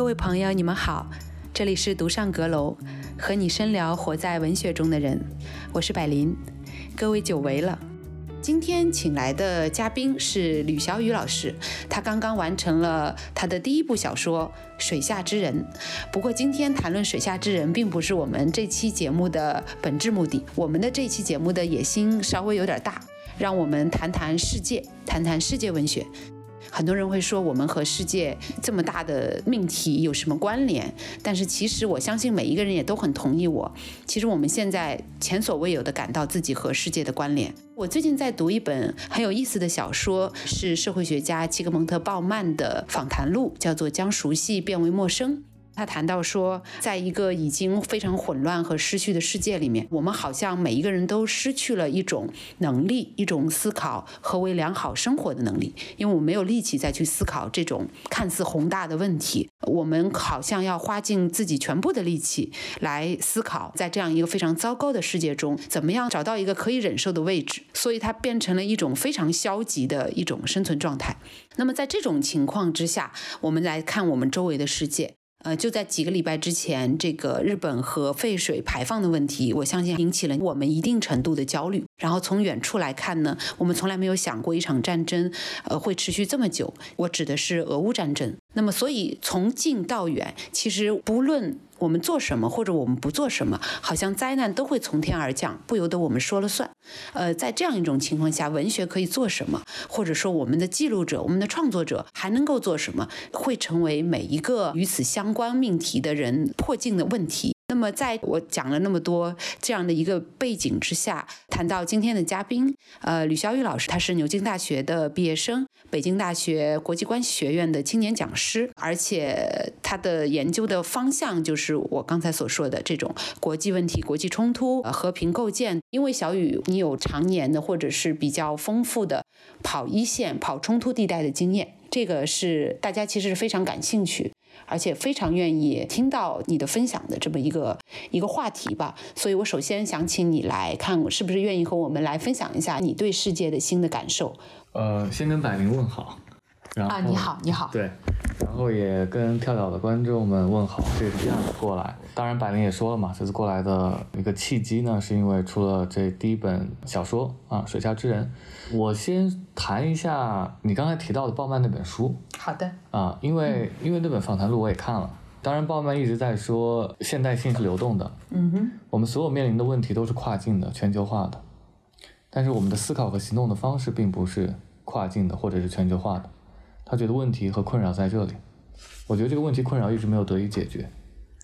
各位朋友，你们好，这里是独上阁楼，和你深聊活在文学中的人，我是百林，各位久违了。今天请来的嘉宾是吕小雨老师，他刚刚完成了他的第一部小说《水下之人》。不过今天谈论《水下之人》并不是我们这期节目的本质目的，我们的这期节目的野心稍微有点大，让我们谈谈世界，谈谈世界文学。很多人会说我们和世界这么大的命题有什么关联？但是其实我相信每一个人也都很同意我。其实我们现在前所未有的感到自己和世界的关联。我最近在读一本很有意思的小说，是社会学家齐格蒙特·鲍曼的访谈录，叫做《将熟悉变为陌生》。他谈到说，在一个已经非常混乱和失去的世界里面，我们好像每一个人都失去了一种能力，一种思考何为良好生活的能力，因为我们没有力气再去思考这种看似宏大的问题。我们好像要花尽自己全部的力气来思考，在这样一个非常糟糕的世界中，怎么样找到一个可以忍受的位置。所以它变成了一种非常消极的一种生存状态。那么在这种情况之下，我们来看我们周围的世界。呃，就在几个礼拜之前，这个日本核废水排放的问题，我相信引起了我们一定程度的焦虑。然后从远处来看呢，我们从来没有想过一场战争，呃，会持续这么久。我指的是俄乌战争。那么，所以从近到远，其实不论。我们做什么，或者我们不做什么，好像灾难都会从天而降，不由得我们说了算。呃，在这样一种情况下，文学可以做什么，或者说我们的记录者、我们的创作者还能够做什么，会成为每一个与此相关命题的人迫近的问题。那么，在我讲了那么多这样的一个背景之下，谈到今天的嘉宾，呃，吕小雨老师，他是牛津大学的毕业生，北京大学国际关系学院的青年讲师，而且他的研究的方向就是我刚才所说的这种国际问题、国际冲突、和平构建。因为小雨，你有常年的或者是比较丰富的跑一线、跑冲突地带的经验，这个是大家其实是非常感兴趣。而且非常愿意听到你的分享的这么一个一个话题吧，所以我首先想请你来看，是不是愿意和我们来分享一下你对世界的新的感受？呃，先跟百灵问好。啊，你好，你好。对，然后也跟跳岛的观众们问好，这次过来。当然，百灵也说了嘛，这次过来的一个契机呢，是因为出了这第一本小说啊，《水下之人》。我先谈一下你刚才提到的鲍曼那本书。好的。啊，因为因为那本访谈录我也看了。当然，鲍曼一直在说现代性是流动的。嗯哼。我们所有面临的问题都是跨境的、全球化的，但是我们的思考和行动的方式并不是跨境的或者是全球化的。他觉得问题和困扰在这里，我觉得这个问题困扰一直没有得以解决。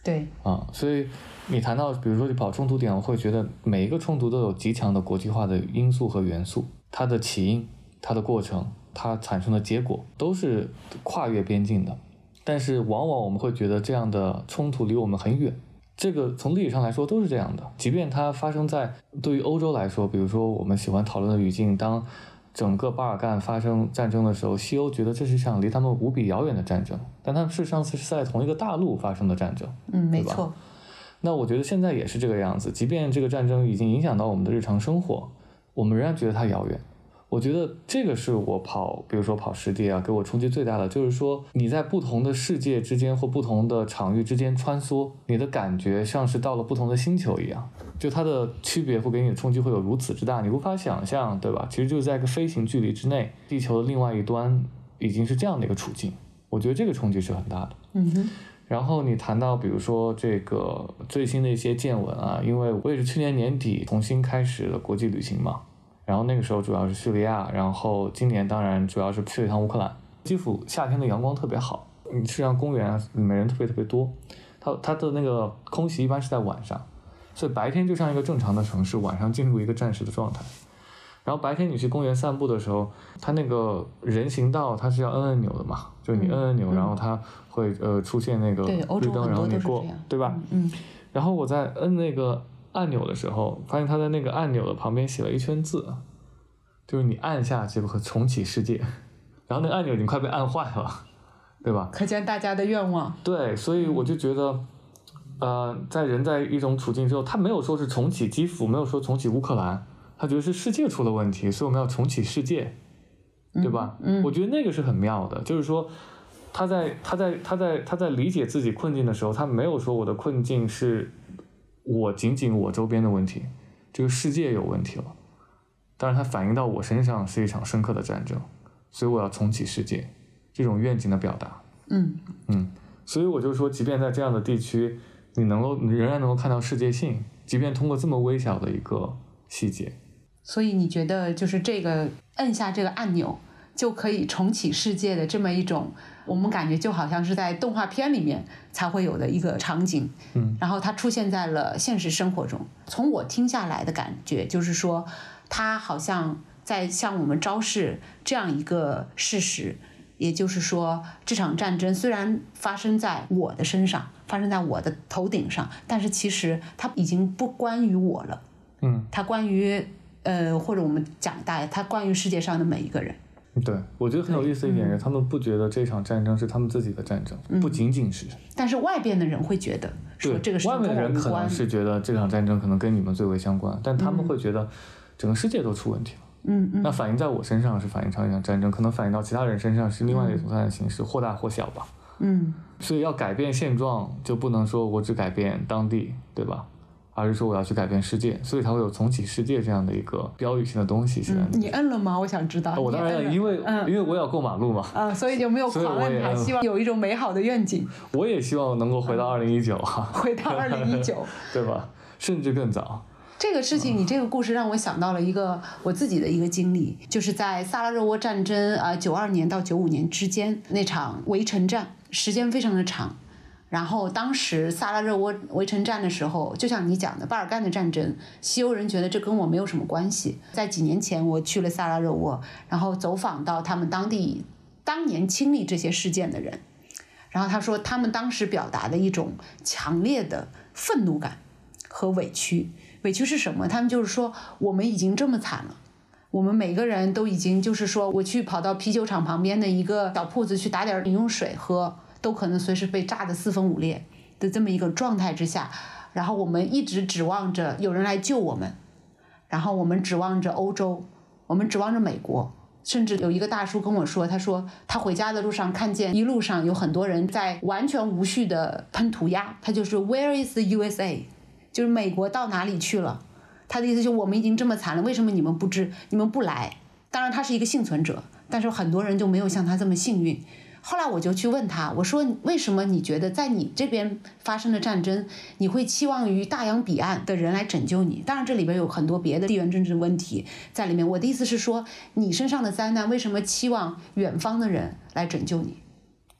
对，啊，所以你谈到，比如说你跑冲突点，我会觉得每一个冲突都有极强的国际化的因素和元素，它的起因、它的过程、它产生的结果都是跨越边境的。但是往往我们会觉得这样的冲突离我们很远，这个从历史上来说都是这样的。即便它发生在对于欧洲来说，比如说我们喜欢讨论的语境，当。整个巴尔干发生战争的时候，西欧觉得这是一场离他们无比遥远的战争，但他们是上次是在同一个大陆发生的战争，嗯，没错。那我觉得现在也是这个样子，即便这个战争已经影响到我们的日常生活，我们仍然觉得它遥远。我觉得这个是我跑，比如说跑实地啊，给我冲击最大的，就是说你在不同的世界之间或不同的场域之间穿梭，你的感觉像是到了不同的星球一样，就它的区别会给你的冲击会有如此之大，你无法想象，对吧？其实就是在一个飞行距离之内，地球的另外一端已经是这样的一个处境，我觉得这个冲击是很大的。嗯哼。然后你谈到，比如说这个最新的一些见闻啊，因为我也是去年年底重新开始了国际旅行嘛。然后那个时候主要是叙利亚，然后今年当然主要是去了一趟乌克兰。基辅夏天的阳光特别好，你实际上公园里面人特别特别多。它它的那个空袭一般是在晚上，所以白天就像一个正常的城市，晚上进入一个战时的状态。然后白天你去公园散步的时候，它那个人行道它是要摁按钮的嘛，就是你摁按钮，然后它会呃出现那个绿灯，然后你过，对吧？嗯。然后我在摁那个。按钮的时候，发现他在那个按钮的旁边写了一圈字，就是你按下就会重启世界。然后那个按钮已经快被按坏了，对吧？可见大家的愿望。对，所以我就觉得，呃，在人在一种处境之后，他没有说是重启基辅，没有说重启乌克兰，他觉得是世界出了问题，所以我们要重启世界，对吧？嗯，我觉得那个是很妙的，就是说。他在他在他在他在理解自己困境的时候，他没有说我的困境是我仅仅我周边的问题，这个世界有问题了。但是它反映到我身上是一场深刻的战争，所以我要重启世界，这种愿景的表达。嗯嗯，所以我就说，即便在这样的地区，你能够你仍然能够看到世界性，即便通过这么微小的一个细节。所以你觉得就是这个摁下这个按钮就可以重启世界的这么一种，我们感觉就好像是在动画片里面才会有的一个场景。嗯，然后它出现在了现实生活中。从我听下来的感觉就是说，它好像在向我们昭示这样一个事实，也就是说，这场战争虽然发生在我的身上，发生在我的头顶上，但是其实它已经不关于我了。嗯，它关于呃，或者我们讲大，它关于世界上的每一个人。对，我觉得很有意思一点是，他们不觉得这场战争是他们自己的战争，不仅仅是。但是外边的人会觉得说，这个事外面的人可能。是觉得这场战争可能跟你们最为相关，但他们会觉得整个世界都出问题了。嗯嗯那反映在我身上是反映成一场战争，可能反映到其他人身上是另外一种战的形式，或大或小吧。嗯所以要改变现状，就不能说我只改变当地，对吧？而是说我要去改变世界，所以才会有重启世界这样的一个标语性的东西。现在、嗯，你摁了吗？我想知道。啊我当然了，你摁了因为、嗯因为我也要过马路嘛，啊，所以就没有 狂摁它？希望有一种美好的愿景，我也希望能够回到二零一九哈，回到二零一九。对吧？甚至更早。这个事情，你这个故事让我想到了一个我自己的一个经历，就是在萨拉热窝战争啊，九二年到九五年之间那场围城战，时间非常的长。然后当时萨拉热窝围城战的时候，就像你讲的巴尔干的战争，西欧人觉得这跟我没有什么关系。在几年前，我去了萨拉热窝，然后走访到他们当地当年亲历这些事件的人，然后他说他们当时表达的一种强烈的愤怒感和委屈。委屈是什么？他们就是说，我们已经这么惨了，我们每个人都已经就是说，我去跑到啤酒厂旁边的一个小铺子去打点饮用水喝，都可能随时被炸得四分五裂的这么一个状态之下，然后我们一直指望着有人来救我们，然后我们指望着欧洲，我们指望着美国。甚至有一个大叔跟我说，他说他回家的路上看见一路上有很多人在完全无序的喷涂鸦，他就说 Where is the USA？就是美国到哪里去了？他的意思就是我们已经这么惨了，为什么你们不知你们不来？当然他是一个幸存者，但是很多人就没有像他这么幸运。后来我就去问他，我说为什么你觉得在你这边发生的战争，你会期望于大洋彼岸的人来拯救你？当然这里边有很多别的地缘政治问题在里面。我的意思是说，你身上的灾难为什么期望远方的人来拯救你？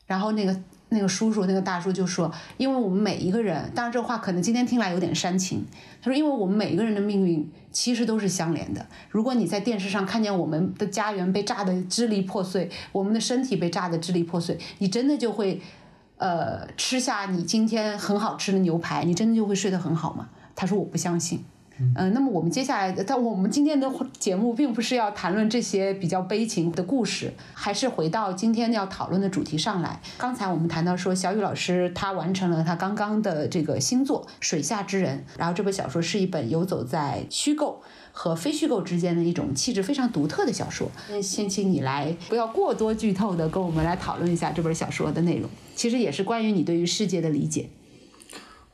然后那个那个叔叔那个大叔就说，因为我们每一个人，当然这话可能今天听来有点煽情。他说，因为我们每一个人的命运其实都是相连的。如果你在电视上看见我们的家园被炸得支离破碎，我们的身体被炸得支离破碎，你真的就会，呃，吃下你今天很好吃的牛排，你真的就会睡得很好吗？他说我不相信。嗯、那么我们接下来，但我们今天的节目并不是要谈论这些比较悲情的故事，还是回到今天要讨论的主题上来。刚才我们谈到说，小雨老师他完成了他刚刚的这个新作《水下之人》，然后这本小说是一本游走在虚构和非虚构之间的一种气质非常独特的小说。那先请你来，不要过多剧透的跟我们来讨论一下这本小说的内容，其实也是关于你对于世界的理解。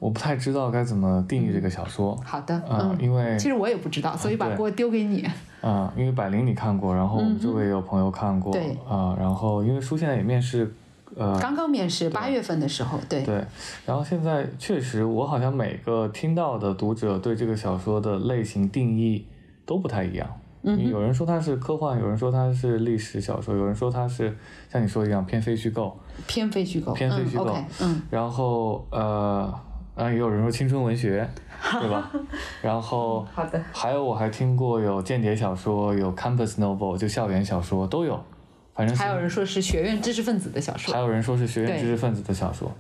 我不太知道该怎么定义这个小说。好的，啊、嗯，因为其实我也不知道，所以把锅丢给你。啊、因为百灵你看过，然后我们周围也有朋友看过，嗯对。啊、然后因为书现在也面试，呃，刚刚面试，八月份的时候，对，对，然后现在确实，我好像每个听到的读者对这个小说的类型定义都不太一样。嗯有人说它是科幻，有人说它是历史小说，有人说它是像你说一样偏非虚构，偏非虚构，偏非虚构嗯，然后呃，啊，也有人说青春文学，对吧？然后好的，还有我还听过有间谍小说，有 campus novel，就校园小说都有，反正还有人说是学院知识分子的小说还，有人说是学院知识分子的小说，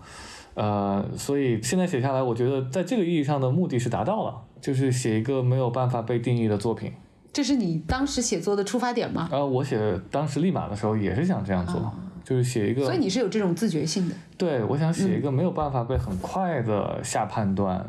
呃，所以现在写下来，我觉得在这个意义上的目的是达到了，就是写一个没有办法被定义的作品。这是你当时写作的出发点吗？呃，我写当时立马的时候也是想这样做，就是写一个哦所以，你是有这种自觉性的，对我想写一个没有办法被很快的下判断，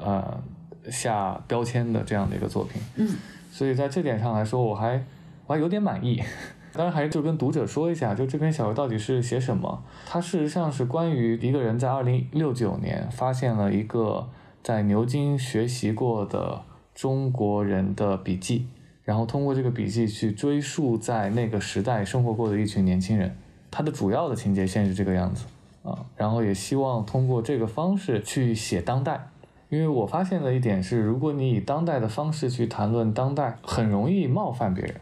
呃，下标签的这样的一个作品。嗯，所以在这点上来说，我还我还有点满意。当然还是就跟读者说一下，就这篇小说到底是写什么？它事实上是关于一个人在二零六九年发现了一个在牛津学习过的中国人的笔记，然后通过这个笔记去追溯在那个时代生活过的一群年轻人。它的主要的情节线是这个样子啊，然后也希望通过这个方式去写当代。因为我发现了一点是，如果你以当代的方式去谈论当代，很容易冒犯别人，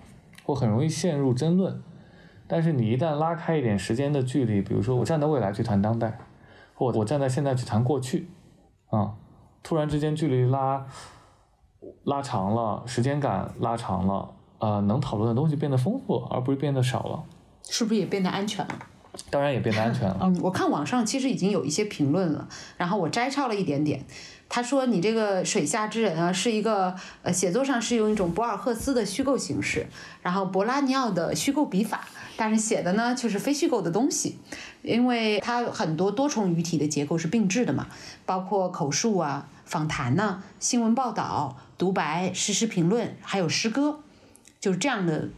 或很容易陷入争论。但是你一旦拉开一点时间的距离，比如说我站在未来去谈当代，或我站在现在去谈过去，啊，突然之间距离拉拉长了，时间感拉长了，呃，能讨论的东西变得丰富，而不是变得少了。是不是也变得安全了？当然也变得安全了。嗯，我看网上其实已经有一些评论了，然后我摘抄了一点点。他说：“你这个水下之人啊，是一个呃，写作上是用一种博尔赫斯的虚构形式，然后博拉尼奥的虚构笔法，但是写的呢却是非虚构的东西，因为它很多多重语体的结构是并置的嘛，包括口述啊、访谈呐、新闻报道、独白、实时评论，还有诗歌，就是这样的。”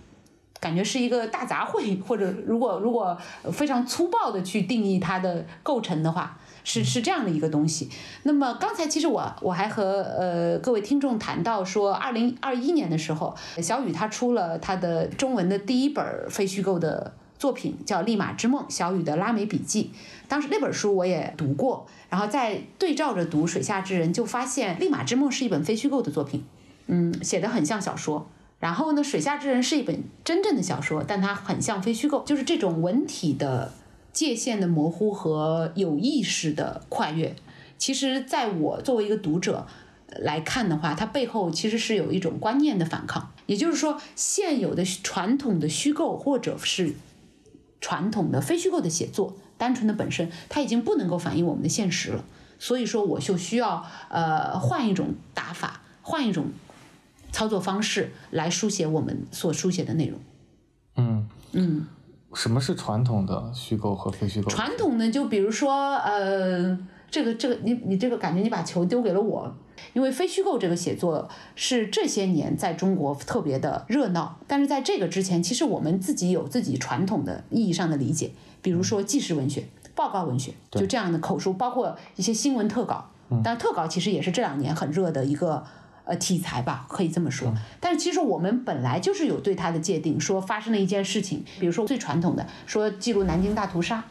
感觉是一个大杂烩，或者如果如果非常粗暴的去定义它的构成的话，是是这样的一个东西。那么刚才其实我我还和呃各位听众谈到说，二零二一年的时候，小雨他出了他的中文的第一本非虚构的作品，叫《立马之梦：小雨的拉美笔记》。当时那本书我也读过，然后再对照着读《水下之人》，就发现《立马之梦》是一本非虚构的作品，嗯，写的很像小说。然后呢，《水下之人》是一本真正的小说，但它很像非虚构，就是这种文体的界限的模糊和有意识的跨越。其实，在我作为一个读者来看的话，它背后其实是有一种观念的反抗。也就是说，现有的传统的虚构或者是传统的非虚构的写作，单纯的本身，它已经不能够反映我们的现实了。所以说，我就需要呃换一种打法，换一种。操作方式来书写我们所书写的内容。嗯嗯，什么是传统的虚构和非虚构？传统的就比如说，呃，这个这个，你你这个感觉你把球丢给了我，因为非虚构这个写作是这些年在中国特别的热闹，但是在这个之前，其实我们自己有自己传统的意义上的理解，比如说纪实文学、报告文学，就这样的口述，包括一些新闻特稿。但特稿其实也是这两年很热的一个。呃，题材吧，可以这么说。但是其实我们本来就是有对它的界定，说发生了一件事情，比如说最传统的，说记录南京大屠杀，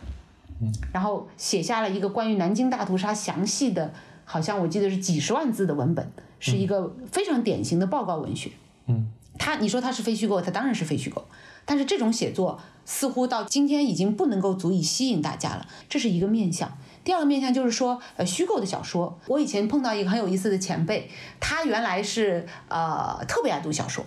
然后写下了一个关于南京大屠杀详细的，好像我记得是几十万字的文本，是一个非常典型的报告文学。嗯，它你说它是非虚构，它当然是非虚构。但是这种写作似乎到今天已经不能够足以吸引大家了，这是一个面相。第二个面向就是说，呃，虚构的小说。我以前碰到一个很有意思的前辈，他原来是呃特别爱读小说，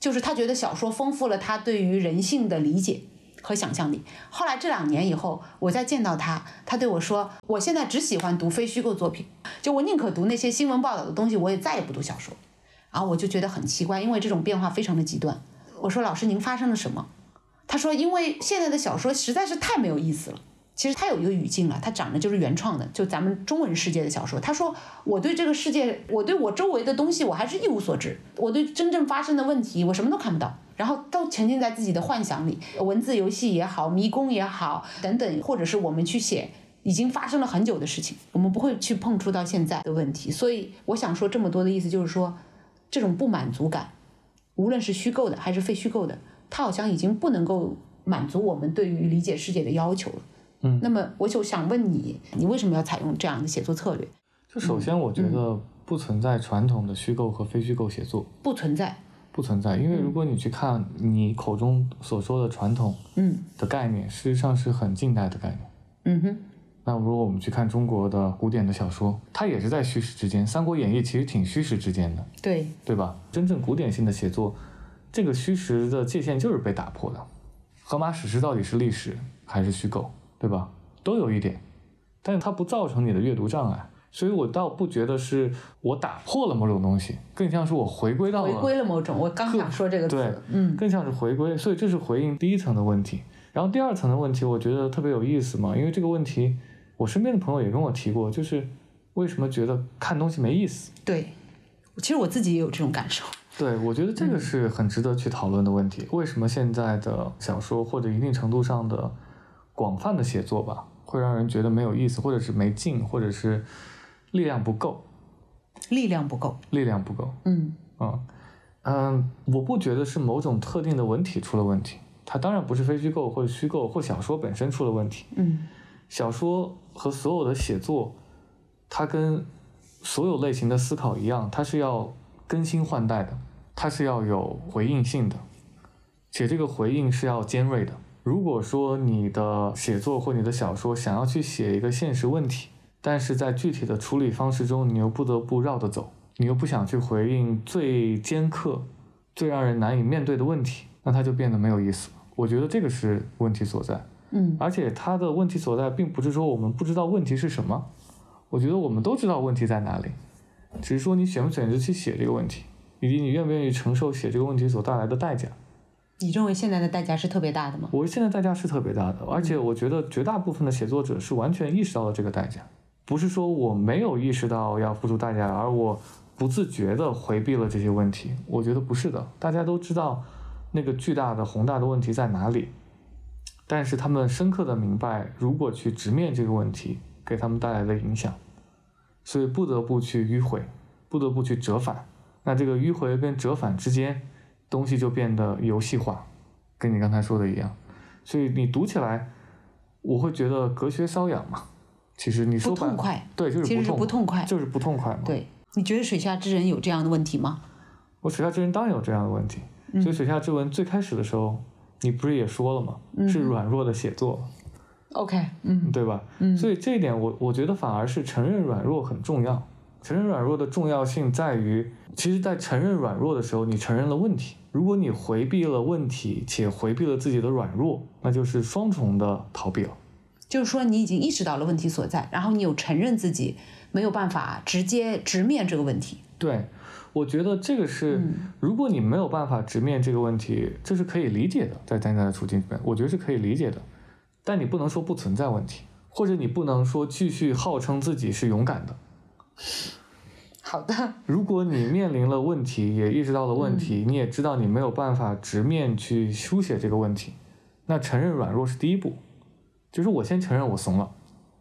就是他觉得小说丰富了他对于人性的理解和想象力。后来这两年以后，我再见到他，他对我说：“我现在只喜欢读非虚构作品，就我宁可读那些新闻报道的东西，我也再也不读小说。”然后我就觉得很奇怪，因为这种变化非常的极端。我说：“老师，您发生了什么？”他说：“因为现在的小说实在是太没有意思了。”其实他有一个语境了，他讲的就是原创的，就咱们中文世界的小说。他说：“我对这个世界，我对我周围的东西，我还是一无所知。我对真正发生的问题，我什么都看不到。然后都沉浸在自己的幻想里，文字游戏也好，迷宫也好，等等，或者是我们去写已经发生了很久的事情，我们不会去碰触到现在的问题。所以我想说这么多的意思，就是说这种不满足感，无论是虚构的还是非虚构的，它好像已经不能够满足我们对于理解世界的要求了。”嗯，那么我就想问你，你为什么要采用这样的写作策略？就首先，我觉得不存在传统的虚构和非虚构写作，不存在，不存在。因为如果你去看你口中所说的传统，嗯，的概念，事实上是很近代的概念。嗯哼。那如果我们去看中国的古典的小说，它也是在虚实之间，《三国演义》其实挺虚实之间的，对，对吧？真正古典性的写作，这个虚实的界限就是被打破的。荷马史诗到底是历史还是虚构？对吧？都有一点，但是它不造成你的阅读障碍，所以我倒不觉得是我打破了某种东西，更像是我回归到了回归了某种。我刚想说这个词，嗯，更像是回归。所以这是回应第一层的问题。然后第二层的问题，我觉得特别有意思嘛，因为这个问题，我身边的朋友也跟我提过，就是为什么觉得看东西没意思？对，其实我自己也有这种感受。对，我觉得这个是很值得去讨论的问题。为什么现在的小说或者一定程度上的广泛的写作吧，会让人觉得没有意思，或者是没劲，或者是力量不够？力量不够。力量不够。嗯嗯嗯，我不觉得是某种特定的文体出了问题，它当然不是非虚构或者虚构或小说本身出了问题。嗯小说和所有的写作，它跟所有类型的思考一样，它是要更新换代的，它是要有回应性的，且这个回应是要尖锐的。如果说你的写作或你的小说想要去写一个现实问题，但是在具体的处理方式中，你又不得不绕着走，你又不想去回应最尖刻、最让人难以面对的问题，那它就变得没有意思了。我觉得这个是问题所在。嗯而且它的问题所在，并不是说我们不知道问题是什么，我觉得我们都知道问题在哪里，只是说你选不选择去写这个问题，以及你愿不愿意承受写这个问题所带来的代价。你认为现在的代价是特别大的吗？我现在代价是特别大的，而且我觉得绝大部分的写作者是完全意识到了这个代价，不是说我没有意识到要付出代价，而我不自觉地回避了这些问题。我觉得不是的，大家都知道那个巨大的宏大的问题在哪里，但是他们深刻地明白，如果去直面这个问题给他们带来的影响，所以不得不去迂回，不得不去折返。那这个迂回跟折返之间，东西就变得游戏化，跟你刚才说的一样。所以你读起来，我会觉得隔靴搔痒嘛。其实你说不痛快，对，就是其实不不痛快。就是不痛快嘛。，对，你觉得水下之人有这样的问题吗？我水下之人当然有这样的问题。嗯所以水下之文最开始的时候，你不是也说了吗？嗯是软弱的写作，OK，嗯对吧？嗯所以这一点我我觉得反而是承认软弱很重要。承认软弱的重要性在于，其实，在承认软弱的时候，你承认了问题。如果你回避了问题，且回避了自己的软弱，那就是双重的逃避了。就是说你已经意识到了问题所在，然后你有承认自己没有办法直接直面这个问题。对，我觉得这个是，嗯如果你没有办法直面这个问题，这是可以理解的，在现在的处境里面，我觉得是可以理解的。但你不能说不存在问题，或者你不能说继续号称自己是勇敢的。好的，如果你面临了问题，也意识到了问题，你也知道你没有办法直面去书写这个问题，那承认软弱是第一步，就是我先承认我怂了，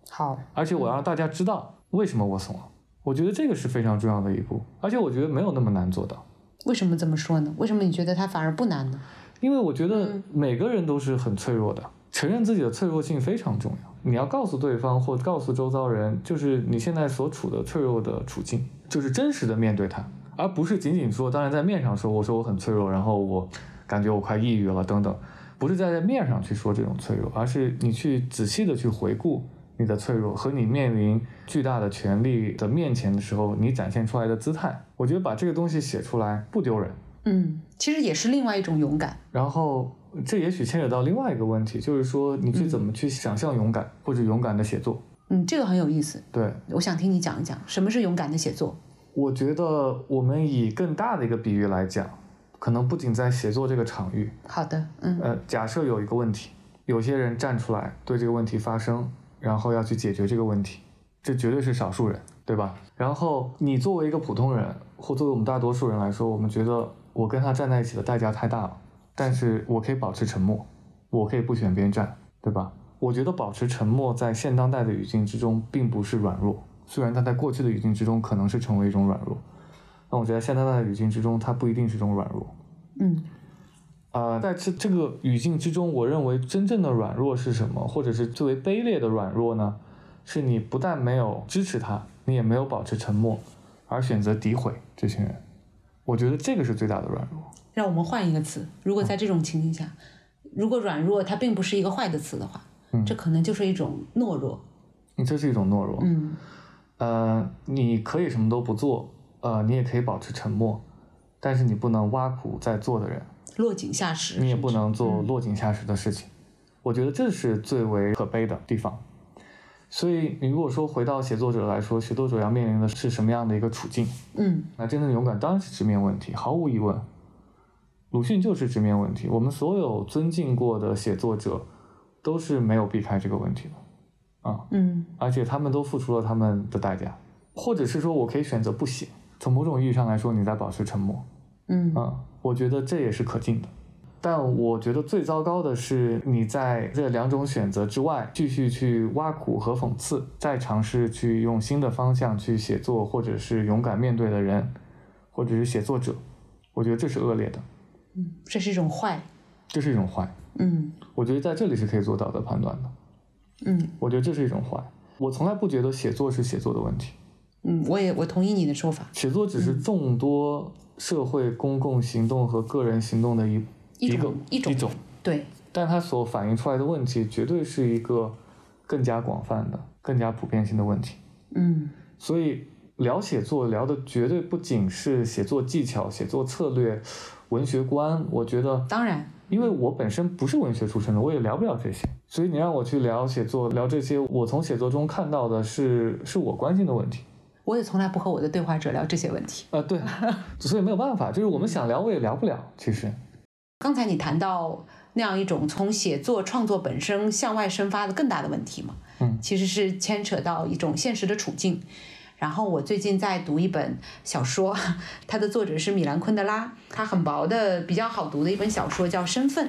好，而且我要让大家知道为什么我怂了。我觉得这个是非常重要的一步，而且我觉得没有那么难做到。为什么这么说呢？为什么你觉得它反而不难呢？因为我觉得每个人都是很脆弱的，承认自己的脆弱性非常重要。你要告诉对方或告诉周遭人，就是你现在所处的脆弱的处境，就是真实的面对它，而不是仅仅说，当然在面上说，我说我很脆弱，然后我感觉我快抑郁了等等，不是在面上去说这种脆弱，而是你去仔细的去回顾你的脆弱和你面临巨大的权力的面前的时候，你展现出来的姿态。我觉得把这个东西写出来不丢人。嗯，其实也是另外一种勇敢。然后这也许牵扯到另外一个问题，就是说你去怎么去想象勇敢、或者勇敢的写作。嗯，这个很有意思，对，我想听你讲一讲什么是勇敢的写作。我觉得我们以更大的一个比喻来讲，可能不仅在写作这个场域，好的，嗯呃，假设有一个问题，有些人站出来对这个问题发声，然后要去解决这个问题，这绝对是少数人，对吧？然后你作为一个普通人，或作为我们大多数人来说，我们觉得我跟他站在一起的代价太大了，但是我可以保持沉默，我可以不选边站，对吧？我觉得保持沉默在现当代的语境之中并不是软弱，虽然它在过去的语境之中可能是成为一种软弱，但我觉得现当代的语境之中，它不一定是一种软弱。嗯呃，在这这个语境之中，我认为真正的软弱是什么，或者是最为卑劣的软弱呢？是你不但没有支持他，你也没有保持沉默，而选择诋毁这些人。我觉得这个是最大的软弱。让我们换一个词，如果在这种情境下，如果软弱它并不是一个坏的词的话，嗯这可能就是一种懦弱。你这是一种懦弱。嗯呃，你可以什么都不做，呃，你也可以保持沉默，但是你不能挖苦在做的人，落井下石，你也不能做嗯落井下石的事情。我觉得这是最为可悲的地方。所以，你如果说回到写作者来说，写作者要面临的是什么样的一个处境？嗯那真正的勇敢当然是直面问题，毫无疑问。鲁迅就是直面问题。我们所有尊敬过的写作者，都是没有避开这个问题的，啊，嗯而且他们都付出了他们的代价，或者是说我可以选择不写。从某种意义上来说，你在保持沉默，嗯啊，我觉得这也是可敬的。但我觉得最糟糕的是，你在这两种选择之外，继续去挖苦和讽刺，再尝试去用新的方向去写作，或者是勇敢面对的人，或者是写作者，我觉得这是恶劣的，嗯，这是一种坏。这是一种坏。嗯我觉得在这里是可以做到的判断的。嗯我觉得这是一种坏。我从来不觉得写作是写作的问题，嗯，我也我同意你的说法，写作只是众多社会公共行动和个人行动的一一个种一种一种，对，但它所反映出来的问题绝对是一个更加广泛的、更加普遍性的问题。嗯所以聊写作聊的绝对不仅是写作技巧、写作策略、文学观。我觉得，当然，因为我本身不是文学出身的，我也聊不了这些。所以你让我去聊写作、聊这些，我从写作中看到的是是我关心的问题。我也从来不和我的对话者聊这些问题。啊、对，所以没有办法，就是我们想聊，我也聊不了。其实，刚才你谈到那样一种从写作创作本身向外生发的更大的问题嘛，嗯其实是牵扯到一种现实的处境。然后我最近在读一本小说，它的作者是米兰昆德拉，它很薄的比较好读的一本小说叫《身份》。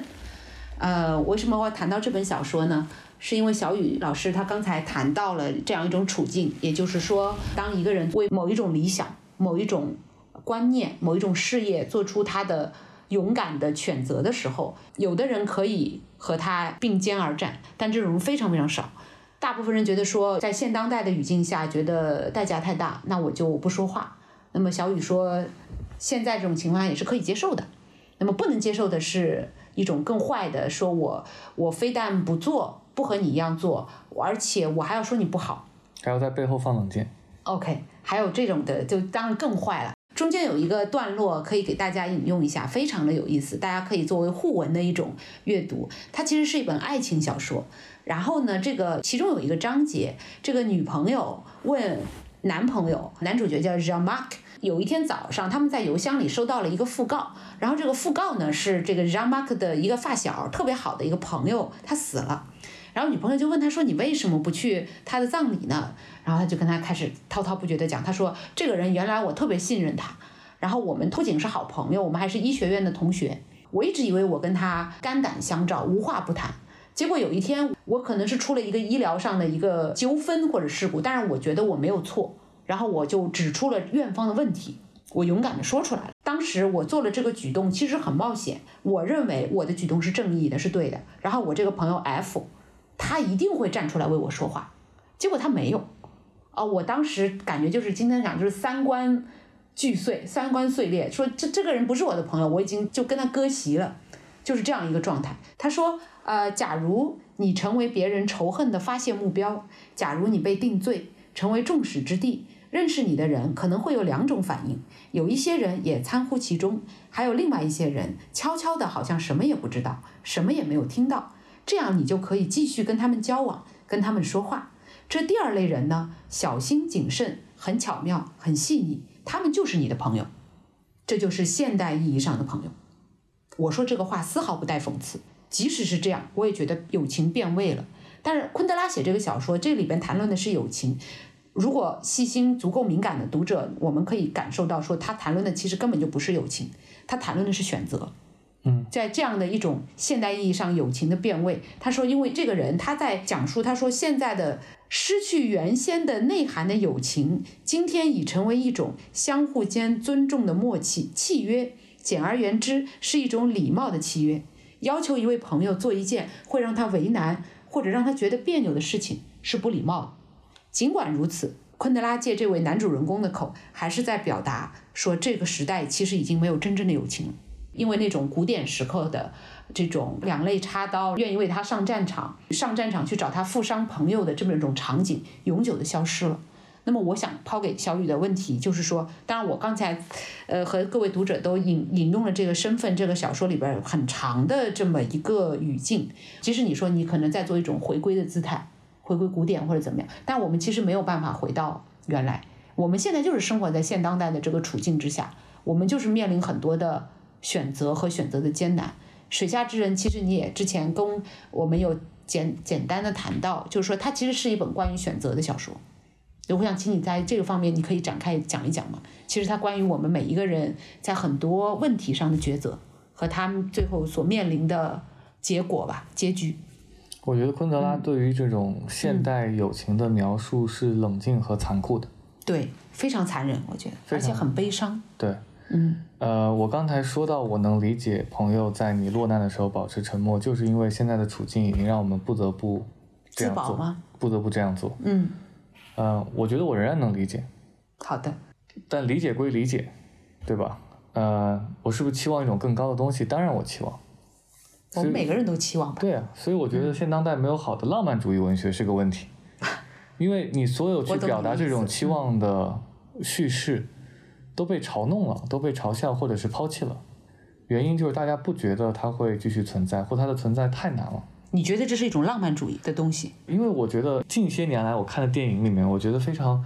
呃，为什么我谈到这本小说呢？是因为小雨老师他刚才谈到了这样一种处境，也就是说，当一个人为某一种理想、某一种观念、某一种事业做出他的勇敢的选择的时候，有的人可以和他并肩而战，但这种人非常非常少。大部分人觉得说，在现当代的语境下，觉得代价太大，那我就不说话。那么小雨说，现在这种情况也是可以接受的。那么不能接受的是一种更坏的，说我我非但不做，不和你一样做，而且我还要说你不好。还要在背后放冷箭。OK，还有这种的，就当然更坏了。中间有一个段落可以给大家引用一下，非常的有意思，大家可以作为互文的一种阅读。它其实是一本爱情小说。然后呢，这个其中有一个章节，这个女朋友问男朋友，男主角叫 Jean-Marc。有一天早上，他们在邮箱里收到了一个讣告，然后这个讣告呢是这个 Jean-Marc 的一个发小，特别好的一个朋友，他死了。然后女朋友就问他说：“你为什么不去他的葬礼呢？”然后他就跟他开始滔滔不绝地讲，他说：“这个人原来我特别信任他，然后我们不仅是好朋友，我们还是医学院的同学。我一直以为我跟他肝胆相照，无话不谈。结果有一天，我可能是出了一个医疗上的一个纠纷或者事故，但是我觉得我没有错，然后我就指出了院方的问题，我勇敢地说出来了。当时我做了这个举动，其实很冒险，我认为我的举动是正义的，是对的。然后我这个朋友 F。”他一定会站出来为我说话，结果他没有，啊、我当时感觉就是今天讲就是三观俱碎，三观碎裂，说这这个人不是我的朋友，我已经就跟他割席了，就是这样一个状态。他说，呃，假如你成为别人仇恨的发泄目标，假如你被定罪，成为众矢之的，认识你的人可能会有两种反应，有一些人也参乎其中，还有另外一些人悄悄的，好像什么也不知道，什么也没有听到。这样你就可以继续跟他们交往，跟他们说话。这第二类人呢，小心谨慎，很巧妙，很细腻，他们就是你的朋友，这就是现代意义上的朋友。我说这个话丝毫不带讽刺，即使是这样，我也觉得友情变味了。但是昆德拉写这个小说，这里边谈论的是友情。如果细心、足够敏感的读者，我们可以感受到，说他谈论的其实根本就不是友情，他谈论的是选择。嗯，在这样的一种现代意义上友情的变味，他说，因为这个人他在讲述，他说现在的失去原先的内涵的友情，今天已成为一种相互间尊重的默契契约。简而言之，是一种礼貌的契约。要求一位朋友做一件会让他为难或者让他觉得别扭的事情，是不礼貌的。尽管如此，昆德拉借这位男主人公的口，还是在表达说，这个时代其实已经没有真正的友情了。因为那种古典时刻的这种两肋插刀，愿意为他上战场、上战场去找他负伤朋友的这么一种场景，永久的消失了。那么，我想抛给小雨的问题就是说，当然我刚才，呃，和各位读者都引引用了这个身份这个小说里边很长的这么一个语境。即使你说你可能在做一种回归的姿态，回归古典或者怎么样，但我们其实没有办法回到原来。我们现在就是生活在现当代的这个处境之下，我们就是面临很多的。选择和选择的艰难，水下之人其实你也之前跟我们有简简单的谈到，就是说它其实是一本关于选择的小说，我想请你在这个方面，你可以展开讲一讲吗？其实它关于我们每一个人在很多问题上的抉择和他们最后所面临的结果吧，结局。我觉得昆德拉对于这种现代友情的描述是冷静和残酷的，对，非常残忍，我觉得，而且很悲伤。对。嗯呃，我刚才说到，我能理解朋友在你落难的时候保持沉默，就是因为现在的处境已经让我们不得不这样做？不得不这样做。嗯，呃，我觉得我仍然能理解，好的。但理解归理解，对吧？呃，我是不是期望一种更高的东西？当然我期望。我们每个人都期望吧。对啊，所以我觉得现当代没有好的浪漫主义文学是个问题，因为你所有去表达这种期望的叙事都被嘲弄了，都被嘲笑或者是抛弃了。原因就是大家不觉得它会继续存在，或它的存在太难了。你觉得这是一种浪漫主义的东西？因为我觉得近些年来我看的电影里面，我觉得非常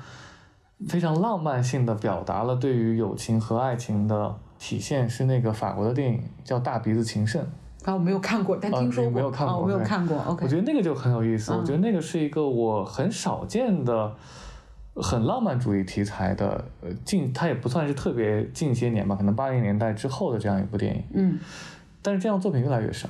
非常浪漫性的表达了对于友情和爱情的体现，是那个法国的电影叫《大鼻子情圣》。啊，我没有看过，但啊听说过。你没有看过啊，我没有看过。OK。我觉得那个就很有意思，嗯我觉得那个是一个我很少见的。很浪漫主义题材的，呃，近它也不算是特别近些年吧，可能八零年代之后的这样一部电影，嗯，但是这样作品越来越少。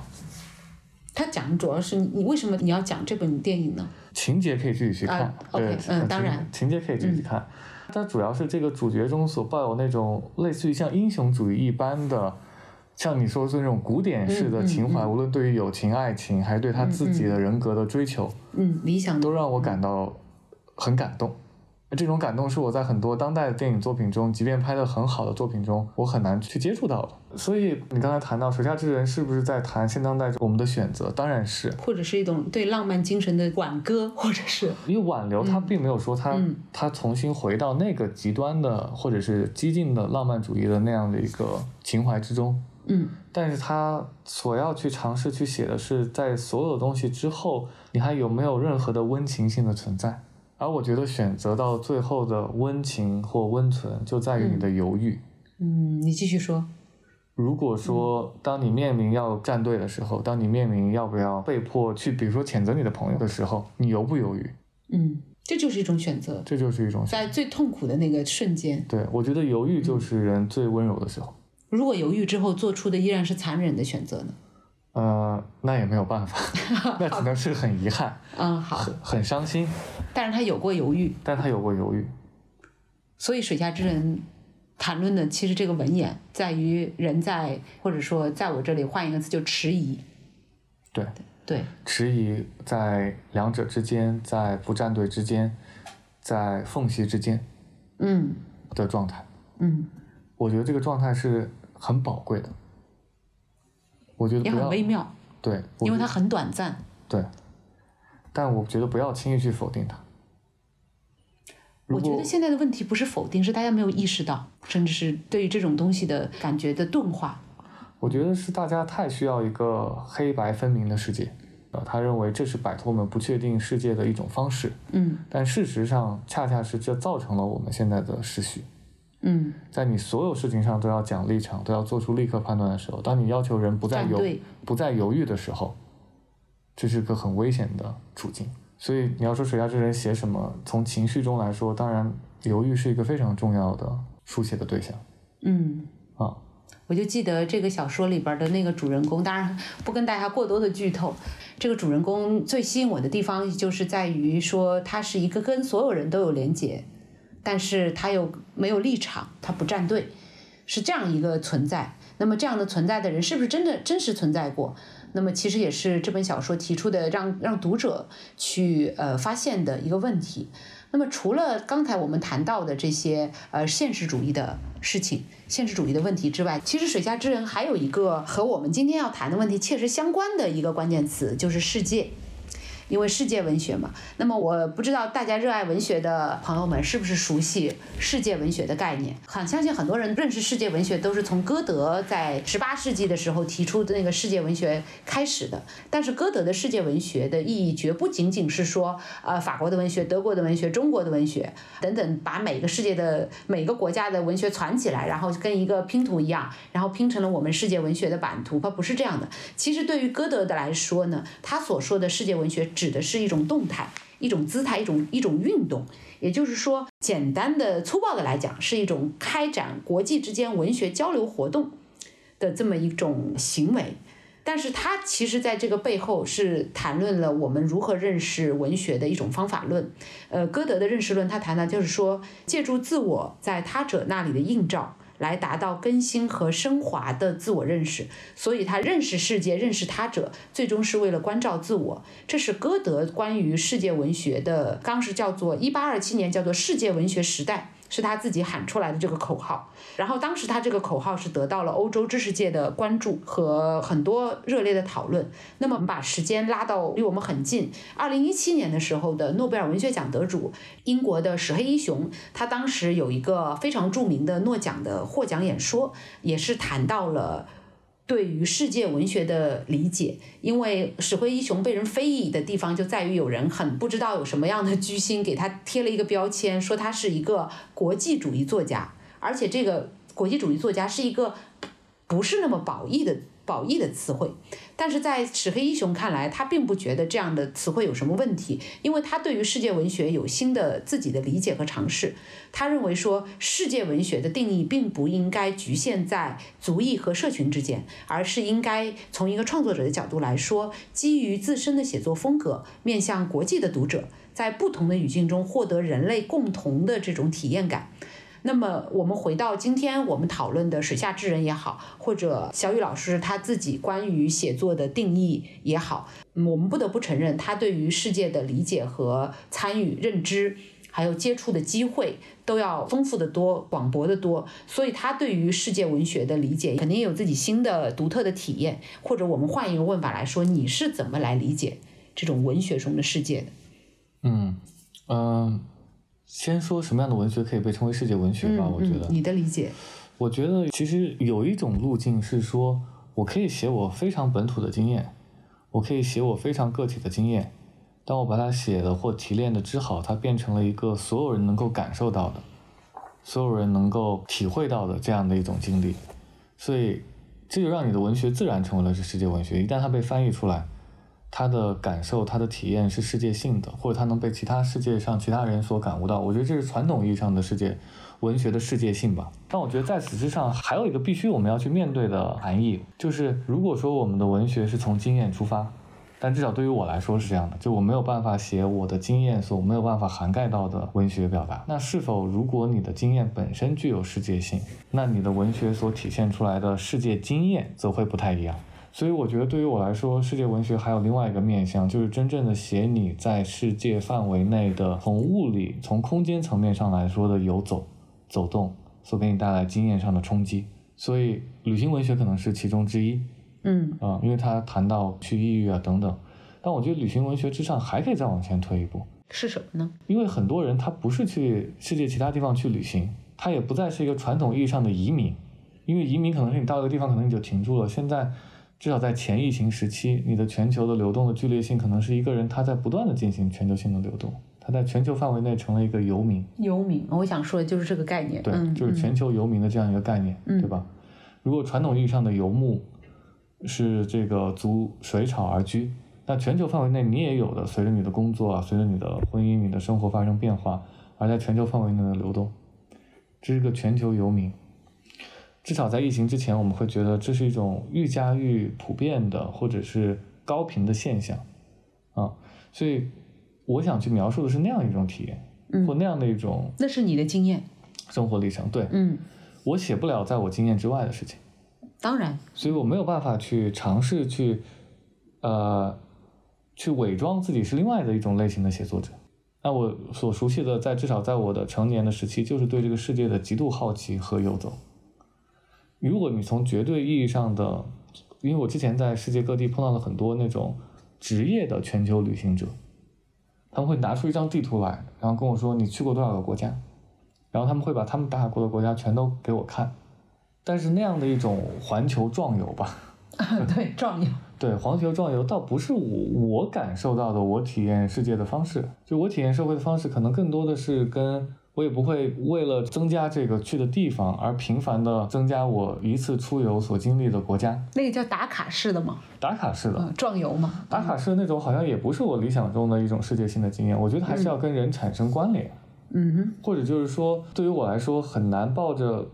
他讲的主要是你，为什么你要讲这本电影呢？情节可以自己去看，对，嗯当然情节可以自己去看。它主要是这个主角中所抱有那种类似于像英雄主义一般的，像你说的那种古典式的情怀，嗯无论对于友情、爱情，还是对他自己的人格的追求，嗯，理想都让我感到很感动。这种感动是我在很多当代的电影作品中，即便拍得很好的作品中，我很难去接触到的。所以你刚才谈到《水下之人》，是不是在谈现当代我们的选择？当然是，或者是一种对浪漫精神的挽歌，或者是因为挽留他并没有说他、嗯他重新回到那个极端的或者是激进的浪漫主义的那样的一个情怀之中，嗯但是他所要去尝试去写的是，在所有的东西之后，你还有没有任何的温情性的存在？而我觉得选择到最后的温情或温存，就在于你的犹豫。嗯，你继续说。如果说当你面临要站队的时候，当你面临要不要被迫去，比如说谴责你的朋友的时候，你犹不犹豫？嗯，这就是一种选择，这就是一种选择在最痛苦的那个瞬间，对，我觉得犹豫就是人最温柔的时候。如果犹豫之后做出的依然是残忍的选择呢？呃，那也没有办法，那只能是很遗憾，嗯，好，很很伤心。但是他有过犹豫，但他有过犹豫，所以水下之人谈论的其实这个文眼在于人在，或者说在我这里换一个词就迟疑，对，对，迟疑在两者之间，在不站队之间，在缝隙之间嗯的状态。嗯，我觉得这个状态是很宝贵的。我觉得也很微妙，对，因为它很短暂。对，但我觉得不要轻易去否定它。我觉得现在的问题不是否定，是大家没有意识到，甚至是对于这种东西的感觉的钝化。我觉得是大家太需要一个黑白分明的世界，呃，他认为这是摆脱我们不确定世界的一种方式，嗯但事实上恰恰是这造成了我们现在的失序。嗯，在你所有事情上都要讲立场，都要做出立刻判断的时候，当你要求人不再犹站队不再犹豫的时候，这是个很危险的处境。所以你要说水下之人写什么，从情绪中来说，当然犹豫是一个非常重要的书写的对象嗯。啊。我就记得这个小说里边的那个主人公，当然不跟大家过多的剧透。这个主人公最吸引我的地方，就是在于说他是一个跟所有人都有连结，但是他又没有立场，他不站队，是这样一个存在。那么这样的存在的人，是不是真的真实存在过？那么其实也是这本小说提出的让让读者去呃发现的一个问题。那么除了刚才我们谈到的这些呃现实主义的事情、现实主义的问题之外，其实《水下之人》还有一个和我们今天要谈的问题切实相关的一个关键词，就是世界。因为世界文学嘛，那么我不知道大家热爱文学的朋友们是不是熟悉世界文学的概念。很相信很多人认识世界文学都是从歌德在十八世纪的时候提出的那个世界文学开始的。但是歌德的世界文学的意义绝不仅仅是说，呃，法国的文学、德国的文学、中国的文学等等，把每个世界的每个国家的文学攒起来，然后跟一个拼图一样，然后拼成了我们世界文学的版图。它不是这样的。其实对于歌德的来说呢，他所说的世界文学指的是一种动态、一种姿态、一种一种运动。也就是说，简单的、粗暴的来讲，是一种开展国际之间文学交流活动的这么一种行为。但是它其实在这个背后是谈论了我们如何认识文学的一种方法论。呃，歌德的认识论，他谈的就是说，借助自我在他者那里的映照。来达到更新和升华的自我认识，所以他认识世界、认识他者，最终是为了关照自我。这是歌德关于世界文学的，当时叫做一八二七年，叫做世界文学时代。是他自己喊出来的这个口号，然后当时他这个口号是得到了欧洲知识界的关注和很多热烈的讨论。那么我们把时间拉到离我们很近，二零一七年的时候的诺贝尔文学奖得主英国的史黑一雄，他当时有一个非常著名的诺奖的获奖演说，也是谈到了。对于世界文学的理解，因为史辉一雄被人非议的地方就在于有人很不知道有什么样的居心，给他贴了一个标签，说他是一个国际主义作家，而且这个国际主义作家是一个不是那么褒义的。褒义的词汇，但是在史黑一雄看来，他并不觉得这样的词汇有什么问题，因为他对于世界文学有新的自己的理解和尝试。他认为说，世界文学的定义并不应该局限在族裔和社群之间，而是应该从一个创作者的角度来说，基于自身的写作风格，面向国际的读者，在不同的语境中获得人类共同的这种体验感。那么我们回到今天我们讨论的水下之人也好，或者小雨老师他自己关于写作的定义也好，我们不得不承认，他对于世界的理解和参与、认知，还有接触的机会都要丰富的多、广博的多。所以他对于世界文学的理解，肯定有自己新的、独特的体验。或者我们换一个问法来说，你是怎么来理解这种文学中的世界的？嗯嗯。先说什么样的文学可以被称为世界文学吧？我觉得你的理解，我觉得其实有一种路径是说，我可以写我非常本土的经验，我可以写我非常个体的经验，当我把它写的或提炼的之好，它变成了一个所有人能够感受到的，所有人能够体会到的这样的一种经历，所以这就让你的文学自然成为了是世界文学。一旦它被翻译出来。他的感受，他的体验是世界性的，或者他能被其他世界上其他人所感悟到。我觉得这是传统意义上的世界文学的世界性吧。但我觉得在此之上，还有一个必须我们要去面对的含义，就是如果说我们的文学是从经验出发，但至少对于我来说是这样的，就我没有办法写我的经验所没有办法涵盖到的文学表达。那是否如果你的经验本身具有世界性，那你的文学所体现出来的世界经验则会不太一样。所以我觉得，对于我来说，世界文学还有另外一个面向，就是真正的写你在世界范围内的，从物理、从空间层面上来说的游走、走动，所给你带来经验上的冲击。所以，旅行文学可能是其中之一。嗯啊，因为他谈到去异域啊等等。但我觉得旅行文学之上还可以再往前推一步，是什么呢？因为很多人他不是去世界其他地方去旅行，他也不再是一个传统意义上的移民，因为移民可能是你到一个地方可能你就停住了。现在。至少在前疫情时期，你的全球的流动的剧烈性，可能是一个人他在不断的进行全球性的流动，他在全球范围内成了一个游民。游民，我想说的就是这个概念。对，就是全球游民的这样一个概念，对吧？如果传统意义上的游牧是这个逐水草而居，那全球范围内你也有的，随着你的工作啊，随着你的婚姻、你的生活发生变化，而在全球范围内的流动，这是个全球游民。至少在疫情之前，我们会觉得这是一种愈加愈普遍的，或者是高频的现象，啊，所以我想去描述的是那样一种体验，或那样的一种，那是你的经验，生活历程，对，嗯，我写不了在我经验之外的事情，当然，所以我没有办法去尝试去，呃，去伪装自己是另外的一种类型的写作者。那我所熟悉的，在至少在我的成年的时期，就是对这个世界的极度好奇和游走。如果你从绝对意义上的，因为我之前在世界各地碰到了很多那种职业的全球旅行者，他们会拿出一张地图来，然后跟我说你去过多少个国家，然后他们会把他们打卡过的国家全都给我看，但是那样的一种环球壮游吧，对壮游，对环球壮游倒不是我我感受到的我体验世界的方式，就我体验社会的方式可能更多的是跟。我也不会为了增加这个去的地方而频繁的增加我一次出游所经历的国家。那个叫打卡式的吗？打卡式的，壮游吗？打卡式的那种好像也不是我理想中的一种世界性的经验。我觉得还是要跟人产生关联。嗯哼，或者就是说，对于我来说很难抱着，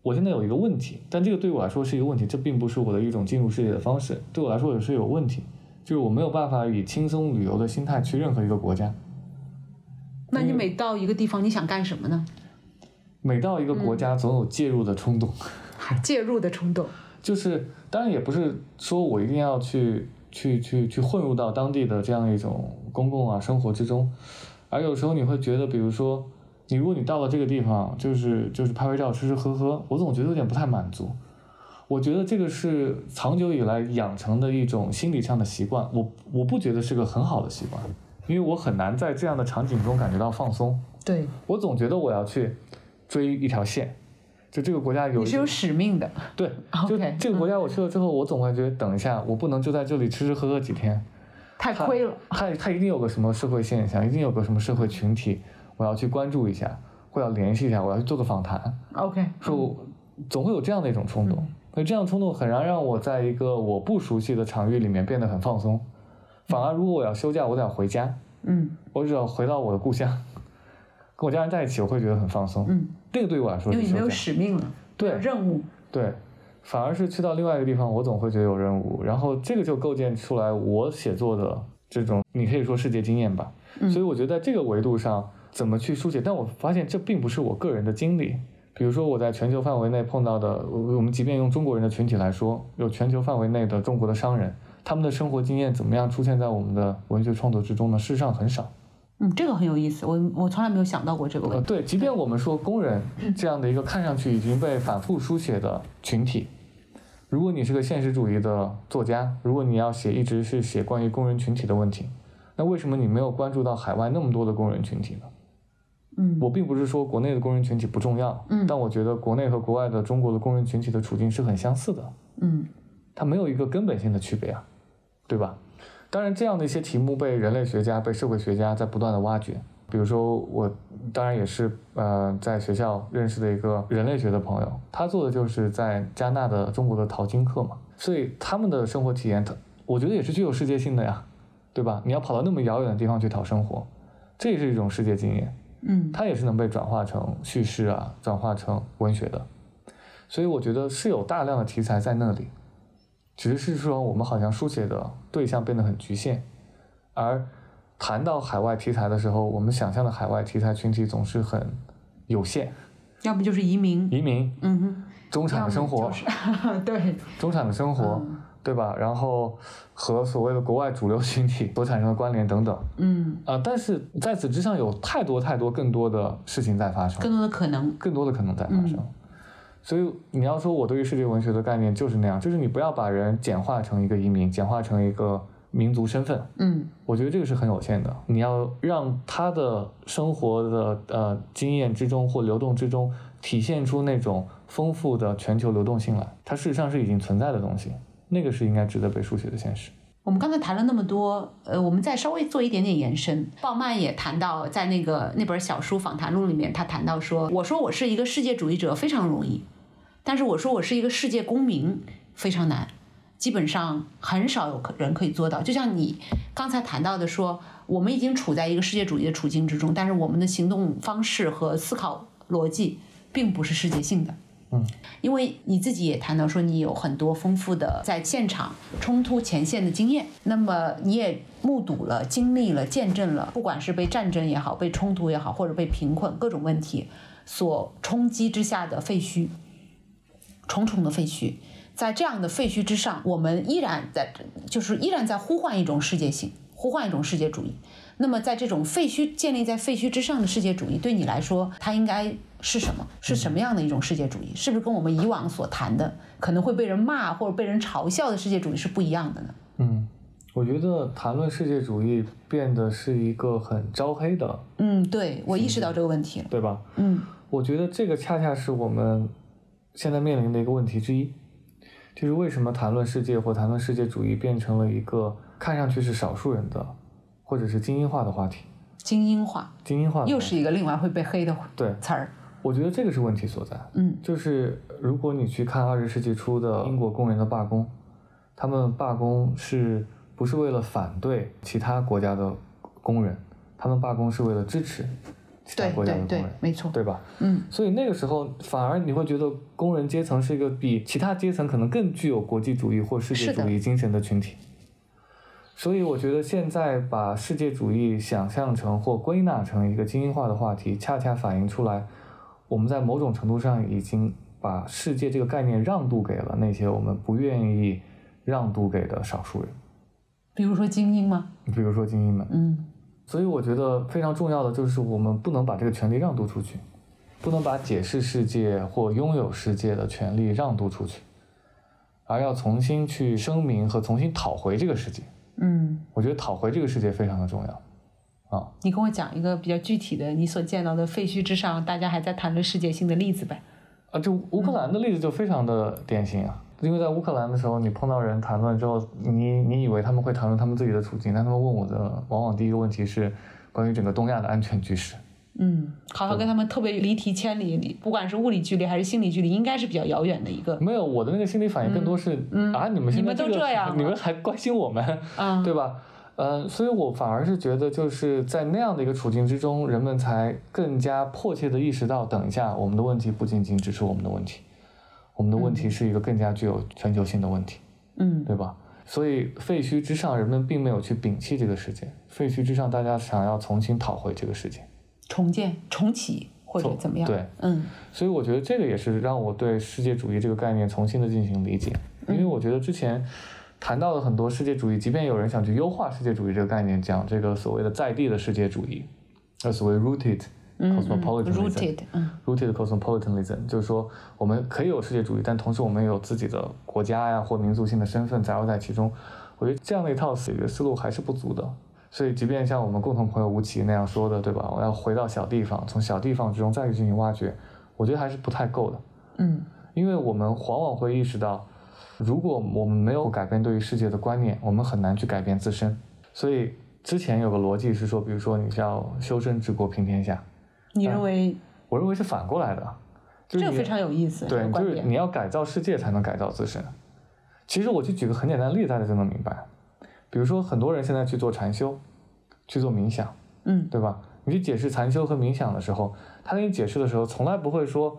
我现在有一个问题，但这个对我来说是一个问题，这并不是我的一种进入世界的方式，对我来说也是有问题，就是我没有办法以轻松旅游的心态去任何一个国家。那你每到一个地方，你想干什么呢？每到一个国家，总有介入的冲动，介入的冲动，就是当然也不是说我一定要去去去去混入到当地的这样一种公共啊生活之中，而有时候你会觉得，比如说你如果你到了这个地方，就是就是拍拍照、吃吃喝喝，我总觉得有点不太满足。我觉得这个是长久以来养成的一种心理上的习惯，我我不觉得是个很好的习惯，因为我很难在这样的场景中感觉到放松。对我总觉得我要去。追一条线，就这个国家有你是有使命的，对，就这个国家我去了之后，我总感觉等一下，我不能就在这里吃吃喝喝几天，太亏了。他他一定有个什么社会现象，一定有个什么社会群体，我要去关注一下，或要联系一下，我要去做个访谈。OK，说总会有这样的一种冲动，那这样冲动很难让我在一个我不熟悉的场域里面变得很放松，反而如果我要休假，我得要回家，嗯，我只要回到我的故乡。跟我家人在一起，我会觉得很放松。嗯，这个对于我来说，因为你没有使命了，对任务，对，反而是去到另外一个地方，我总会觉得有任务。然后这个就构建出来我写作的这种，你可以说世界经验吧。嗯，所以我觉得在这个维度上，怎么去书写？但我发现这并不是我个人的经历。比如说我在全球范围内碰到的，我们即便用中国人的群体来说，有全球范围内的中国的商人，他们的生活经验怎么样出现在我们的文学创作之中呢？事实上很少。嗯，这个很有意思，我我从来没有想到过这个问题。对，即便我们说工人这样的一个看上去已经被反复书写的群体，如果你是个现实主义的作家，如果你要写一直是写关于工人群体的问题，那为什么你没有关注到海外那么多的工人群体呢？嗯，我并不是说国内的工人群体不重要，嗯，但我觉得国内和国外的中国的工人群体的处境是很相似的，嗯，它没有一个根本性的区别啊，对吧？当然，这样的一些题目被人类学家、被社会学家在不断的挖掘。比如说，我当然也是呃在学校认识的一个人类学的朋友，他做的就是在加纳的中国的淘金客嘛，所以他们的生活体验，他我觉得也是具有世界性的呀，对吧？你要跑到那么遥远的地方去讨生活，这也是一种世界经验，嗯，它也是能被转化成叙事啊，转化成文学的，所以我觉得是有大量的题材在那里。只是说，我们好像书写的对象变得很局限，而谈到海外题材的时候，我们想象的海外题材群体总是很有限。要不就是移民，移民，嗯哼，中产的生活，对，中产的生活，对吧？然后和所谓的国外主流群体所产生的关联等等，嗯，啊，但是在此之上有太多太多更多的事情在发生，更多的可能，更多的可能在发生。所以你要说，我对于世界文学的概念就是那样，就是你不要把人简化成一个移民，简化成一个民族身份。嗯，我觉得这个是很有限的。你要让他的生活的呃经验之中或流动之中体现出那种丰富的全球流动性来，它事实上是已经存在的东西，那个是应该值得被书写的现实。我们刚才谈了那么多，呃，我们再稍微做一点点延伸。鲍曼也谈到，在那个那本小书访谈录里面，他谈到说，我说我是一个世界主义者非常容易。但是我说我是一个世界公民非常难，基本上很少有人可以做到。就像你刚才谈到的，说我们已经处在一个世界主义的处境之中，但是我们的行动方式和思考逻辑并不是世界性的。嗯，因为你自己也谈到说你有很多丰富的在现场冲突前线的经验，那么你也目睹了、经历了、见证了，不管是被战争也好、被冲突也好，或者被贫困各种问题所冲击之下的废墟。重重的废墟，在这样的废墟之上，我们依然在，就是依然在呼唤一种世界性，呼唤一种世界主义。那么，在这种废墟建立在废墟之上的世界主义，对你来说，它应该是什么？是什么样的一种世界主义？是不是跟我们以往所谈的可能会被人骂或者被人嘲笑的世界主义是不一样的呢？嗯，我觉得谈论世界主义变得是一个很招黑的。嗯，对我意识到这个问题了，对吧？嗯，我觉得这个恰恰是我们。现在面临的一个问题之一，就是为什么谈论世界或谈论世界主义变成了一个看上去是少数人的，或者是精英化的话题。精英化，精英化又是一个另外会被黑的对词儿。我觉得这个是问题所在。嗯，就是如果你去看二十世纪初的英国工人的罢工，他们罢工是不是为了反对其他国家的工人？他们罢工是为了支持其他对对对国家的工人，，没错，对吧？嗯，所以那个时候反而你会觉得工人阶层是一个比其他阶层可能更具有国际主义或世界主义精神的群体。所以我觉得现在把世界主义想象成或归纳成一个精英化的话题，恰恰反映出来我们在某种程度上已经把世界这个概念让渡给了那些我们不愿意让渡给的少数人，比如说精英吗？比如说精英们。嗯所以我觉得非常重要的就是我们不能把这个权利让渡出去，不能把解释世界或拥有世界的权利让渡出去，而要重新去声明和重新讨回这个世界。嗯，我觉得讨回这个世界非常的重要。啊，你跟我讲一个比较具体的你所见到的废墟之上，大家还在谈论世界性的例子呗？啊，这乌克兰的例子就非常的典型啊，因为在乌克兰的时候，你碰到人谈论之后，你你以为他们会谈论他们自己的处境，但他们问我的往往第一个问题是关于整个东亚的安全局势。嗯，好像跟他们特别离题千里，不管是物理距离还是心理距离，应该是比较遥远的一个。没有，我的那个心理反应更多是、啊，你们现在嗯你们都这样你们还关心我们，嗯，对吧？呃，所以我反而是觉得，就是在那样的一个处境之中，人们才更加迫切的意识到，等一下，我们的问题不仅仅只是我们的问题，我们的问题是一个更加具有全球性的问题，嗯对吧？所以废墟之上，人们并没有去摒弃这个世界，废墟之上，大家想要重新讨回这个世界。重建、重启或者怎么样？对，嗯所以我觉得这个也是让我对世界主义这个概念重新的进行理解，因为我觉得之前谈到了很多世界主义，即便有人想去优化世界主义这个概念，讲这个所谓的在地的世界主义，呃，所谓 rooted cosmopolitanism，、，rooted，嗯 rooted cosmopolitanism，就是说我们可以有世界主义，但同时我们也有自己的国家呀或民族性的身份杂糅在其中。我觉得这样的一套解决思路还是不足的。所以，即便像我们共同朋友吴奇那样说的，对吧？我要回到小地方，从小地方之中再去进行挖掘，我觉得还是不太够的。嗯因为我们往往会意识到，如果我们没有改变对于世界的观念，我们很难去改变自身。所以之前有个逻辑是说，比如说你是要修身治国平天下，你认为我认为是反过来的，就是这个非常有意思，对，就是你。要改造世界才能改造自身。其实我就举个很简单的例子，大家就能明白。比如说，很多人现在去做禅修，去做冥想，嗯对吧？你去解释禅修和冥想的时候，他给你解释的时候，从来不会说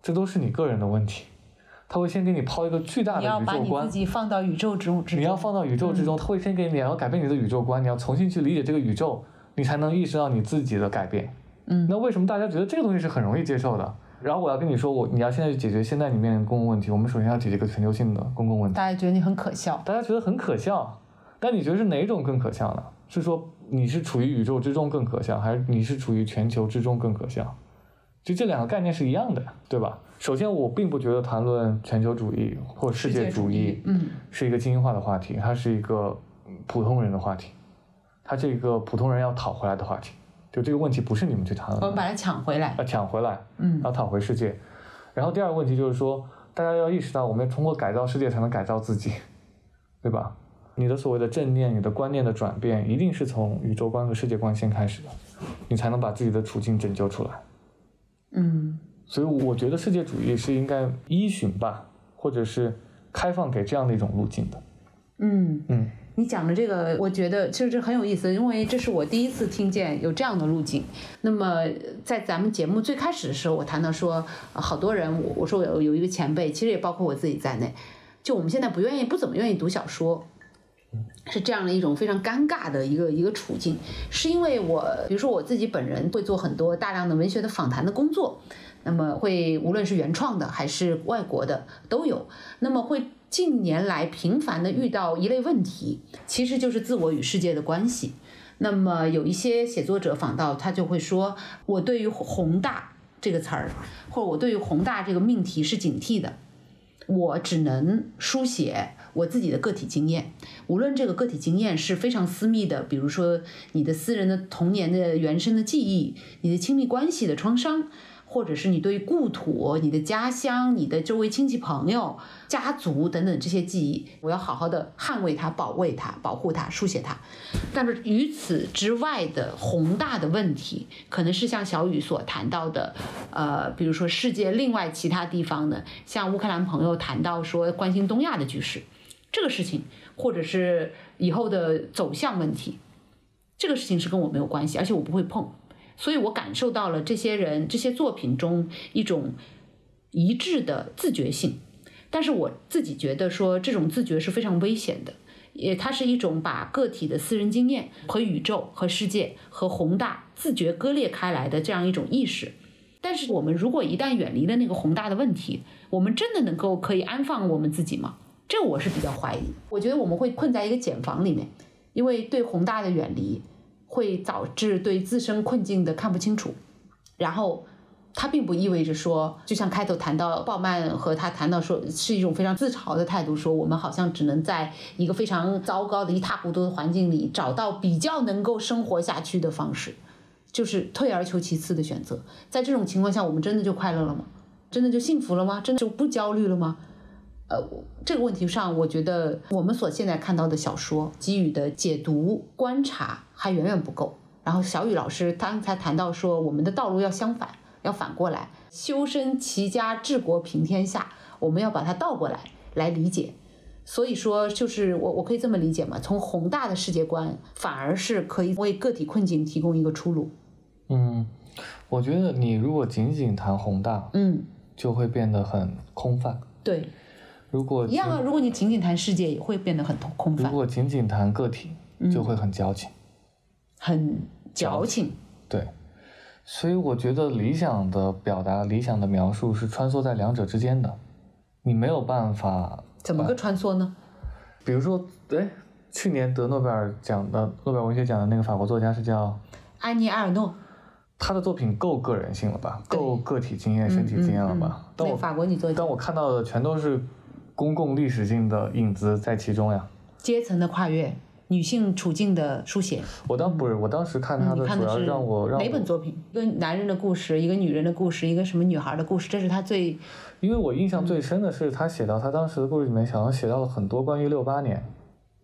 这都是你个人的问题，他会先给你抛一个巨大的你要宇宙观把你自，己放到宇宙之中，你要放到宇宙之中，他会先给你，然后改变你的宇宙观，你要重新去理解这个宇宙，你才能意识到你自己的改变。嗯那为什么大家觉得这个东西是很容易接受的？然后我要跟你说，我你要现在去解决现在你面临的公共问题，我们首先要解决一个全球性的公共问题。大家觉得你很可笑。大家觉得很可笑，但你觉得是哪种更可笑呢？是说你是处于宇宙之中更可笑，还是你是处于全球之中更可笑？就这两个概念是一样的，对吧？首先，我并不觉得谈论全球主义或世界主义嗯是一个精英化的话题，它是一个嗯普通人的话题，它是一个普通人要讨回来的话题。就这个问题不是你们去谈论的，我们把它抢回来。要抢回来，嗯要讨回世界。然后第二个问题就是说，大家要意识到，我们要通过改造世界才能改造自己，对吧？你的所谓的正念，你的观念的转变，一定是从宇宙观和世界观先开始的，你才能把自己的处境拯救出来。嗯所以我觉得世界主义是应该依循吧，或者是开放给这样的一种路径的。嗯，嗯你讲的这个，我觉得其实这很有意思，因为这是我第一次听见有这样的路径。那么在咱们节目最开始的时候，我谈到说，好多人，我我说有有一个前辈，其实也包括我自己在内，就我们现在不愿意，不怎么愿意读小说。是这样的一种非常尴尬的一个一个处境，是因为我，比如说我自己本人会做很多大量的文学的访谈的工作，那么会无论是原创的还是外国的都有，那么会近年来频繁的遇到一类问题，其实就是自我与世界的关系。那么有一些写作者访到，他就会说，我对于宏大这个词儿，或者我对于宏大这个命题是警惕的，我只能书写我自己的个体经验，无论这个个体经验是非常私密的，比如说你的私人的童年的原生的记忆，你的亲密关系的创伤，或者是你对故土、你的家乡、你的周围亲戚朋友、家族等等这些记忆，我要好好的捍卫它、保卫它、保护它、书写它。但是于此之外的宏大的问题，可能是像小雨所谈到的，呃，比如说世界另外其他地方的，像乌克兰朋友谈到说关心东亚的局势，这个事情，或者是以后的走向问题，这个事情是跟我没有关系，而且我不会碰。所以我感受到了这些人这些作品中一种一致的自觉性。但是我自己觉得说这种自觉是非常危险的，也它是一种把个体的私人经验和宇宙和世界和宏大自觉割裂开来的这样一种意识。但是我们如果一旦远离了那个宏大的问题，我们真的能够可以安放我们自己吗？这我是比较怀疑。我觉得我们会困在一个茧房里面，因为对宏大的远离会导致对自身困境的看不清楚，然后。它并不意味着说，就像开头谈到鲍曼和他谈到说，是一种非常自嘲的态度，说我们好像只能在一个非常糟糕的一塌糊涂的环境里找到比较能够生活下去的方式，就是退而求其次的选择。在这种情况下，我们真的就快乐了吗？真的就幸福了吗？真的就不焦虑了吗？呃，这个问题上，我觉得我们所现在看到的小说给予的解读、观察还远远不够。然后小雨老师刚才谈到说，我们的道路要相反。要反过来，修身齐家治国平天下，我们要把它倒过来来理解。所以说，就是我我可以这么理解嘛？从宏大的世界观，反而是可以为个体困境提供一个出路。嗯，我觉得你如果仅仅谈宏大，嗯，就会变得很空泛。对，如果一样啊，如果你仅仅谈世界，也会变得很空泛。如果仅仅谈个体，就会很矫情，很矫情。对。所以我觉得理想的表达、理想的描述是穿梭在两者之间的，你没有办法怎么个穿梭呢？比如说，哎，去年得诺贝尔奖的诺贝尔文学奖的那个法国作家是叫安妮埃尔诺，他的作品够个人性了吧？够个体经验、身体经验了吧？那个法国女作家，但我看到的全都是公共历史性的影子在其中呀，阶层的跨越。女性处境的书写，我当不是，我当时看他的主要让我让哪本作品？一个男人的故事，一个女人的故事，一个什么女孩的故事？这是他最，因为我印象最深的是他写到他当时的故事里面，好像写到了很多关于六八年，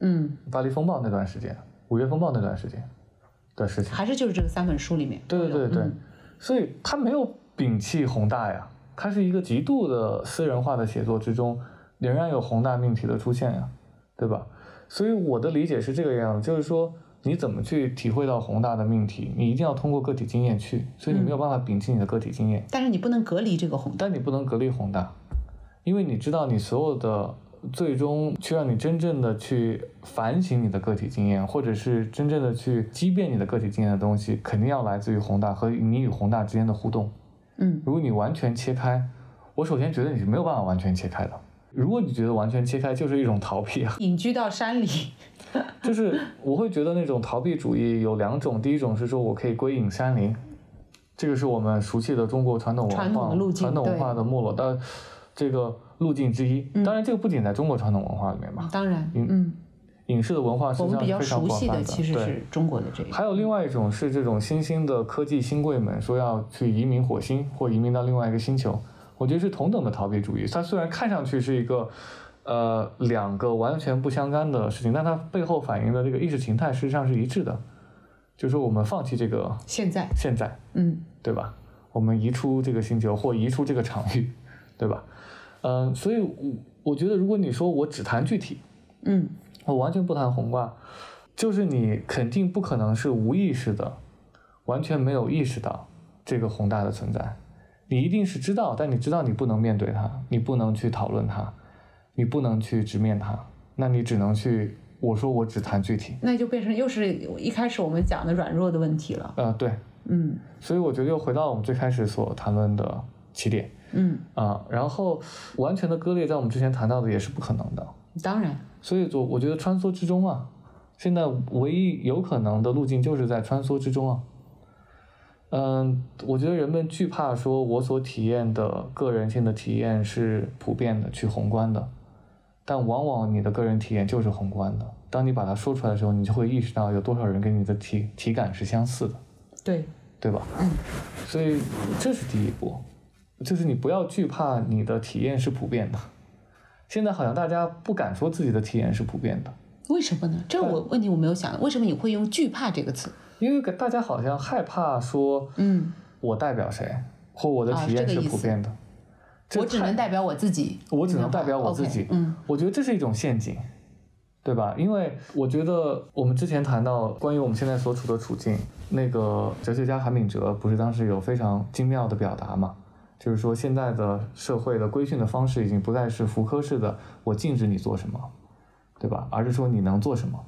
嗯，巴黎风暴那段时间，五月风暴那段时间的事情，还是就是这个三本书里面，对对对对，所以他没有摒弃宏大呀，他是一个极度的私人化的写作之中，仍然有宏大命题的出现呀，对吧？所以我的理解是这个样子，就是说你怎么去体会到宏大的命题，你一定要通过个体经验去，所以你没有办法摒弃你的个体经验。但是你不能隔离这个宏大。但你不能隔离宏大，因为你知道你所有的最终去让你真正的去反省你的个体经验，或者是真正的去激变你的个体经验的东西，肯定要来自于宏大和你与宏大之间的互动。嗯，如果你完全切开，我首先觉得你是没有办法完全切开的。如果你觉得完全切开就是一种逃避啊，隐居到山里，就是我会觉得那种逃避主义有两种，第一种是说我可以归隐山林，这个是我们熟悉的中国传统文化传统路径、传统文化的没落的这个路径之一。当然，这个不仅在中国传统文化里面嘛，当然，嗯，影视的文化实际上非常熟悉的其实是中国的这个。还有另外一种是这种新兴的科技新贵们说要去移民火星或移民到另外一个星球。我觉得是同等的逃避主义，它虽然看上去是一个，呃，两个完全不相干的事情，但它背后反映的这个意识形态实际上是一致的，就是说我们放弃这个现在，现在，嗯，对吧？我们移出这个星球或移出这个场域，对吧？嗯，所以，我我觉得如果你说我只谈具体，嗯，我完全不谈宏观，就是你肯定不可能是无意识的，完全没有意识到这个宏大的存在。你一定是知道，但你知道你不能面对它，你不能去讨论它，你不能去直面它，那你只能去。我说我只谈具体，那就变成又是一开始我们讲的软弱的问题了。呃，对，嗯，所以我觉得又回到我们最开始所谈论的起点，嗯啊，然后完全的割裂，在我们之前谈到的也是不可能的。当然，所以我我觉得穿梭之中啊，现在唯一有可能的路径就是在穿梭之中啊。嗯，我觉得人们惧怕说，我所体验的个人性的体验是普遍的、去宏观的，但往往你的个人体验就是宏观的。当你把它说出来的时候，你就会意识到有多少人跟你的体体感是相似的，对对吧？嗯，所以这是第一步，就是你不要惧怕你的体验是普遍的。现在好像大家不敢说自己的体验是普遍的，为什么呢？这我问题我没有想，为什么你会用惧怕这个词？因为大家好像害怕说，嗯，我代表谁，或我的体验是普遍的，我只能代表我自己，我只能代表我自己。嗯，我觉得这是一种陷阱，对吧？因为我觉得我们之前谈到关于我们现在所处的处境，那个哲学家韩炳哲不是当时有非常精妙的表达嘛？就是说现在的社会的规训的方式已经不再是福柯式的“我禁止你做什么”，对吧？而是说你能做什么，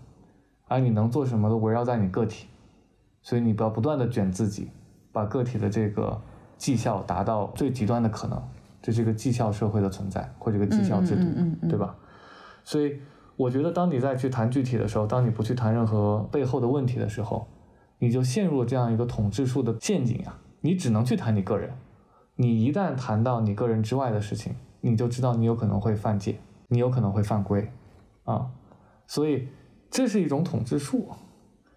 而你能做什么都围绕在你个体，所以你不要不断的卷自己，把个体的这个绩效达到最极端的可能，这是一个绩效社会的存在或者一个绩效制度，对吧？所以我觉得，当你再去谈具体的时候，当你不去谈任何背后的问题的时候，你就陷入了这样一个统治术的陷阱啊！你只能去谈你个人，你一旦谈到你个人之外的事情，你就知道你有可能会犯戒，你有可能会犯规，啊，所以这是一种统治术，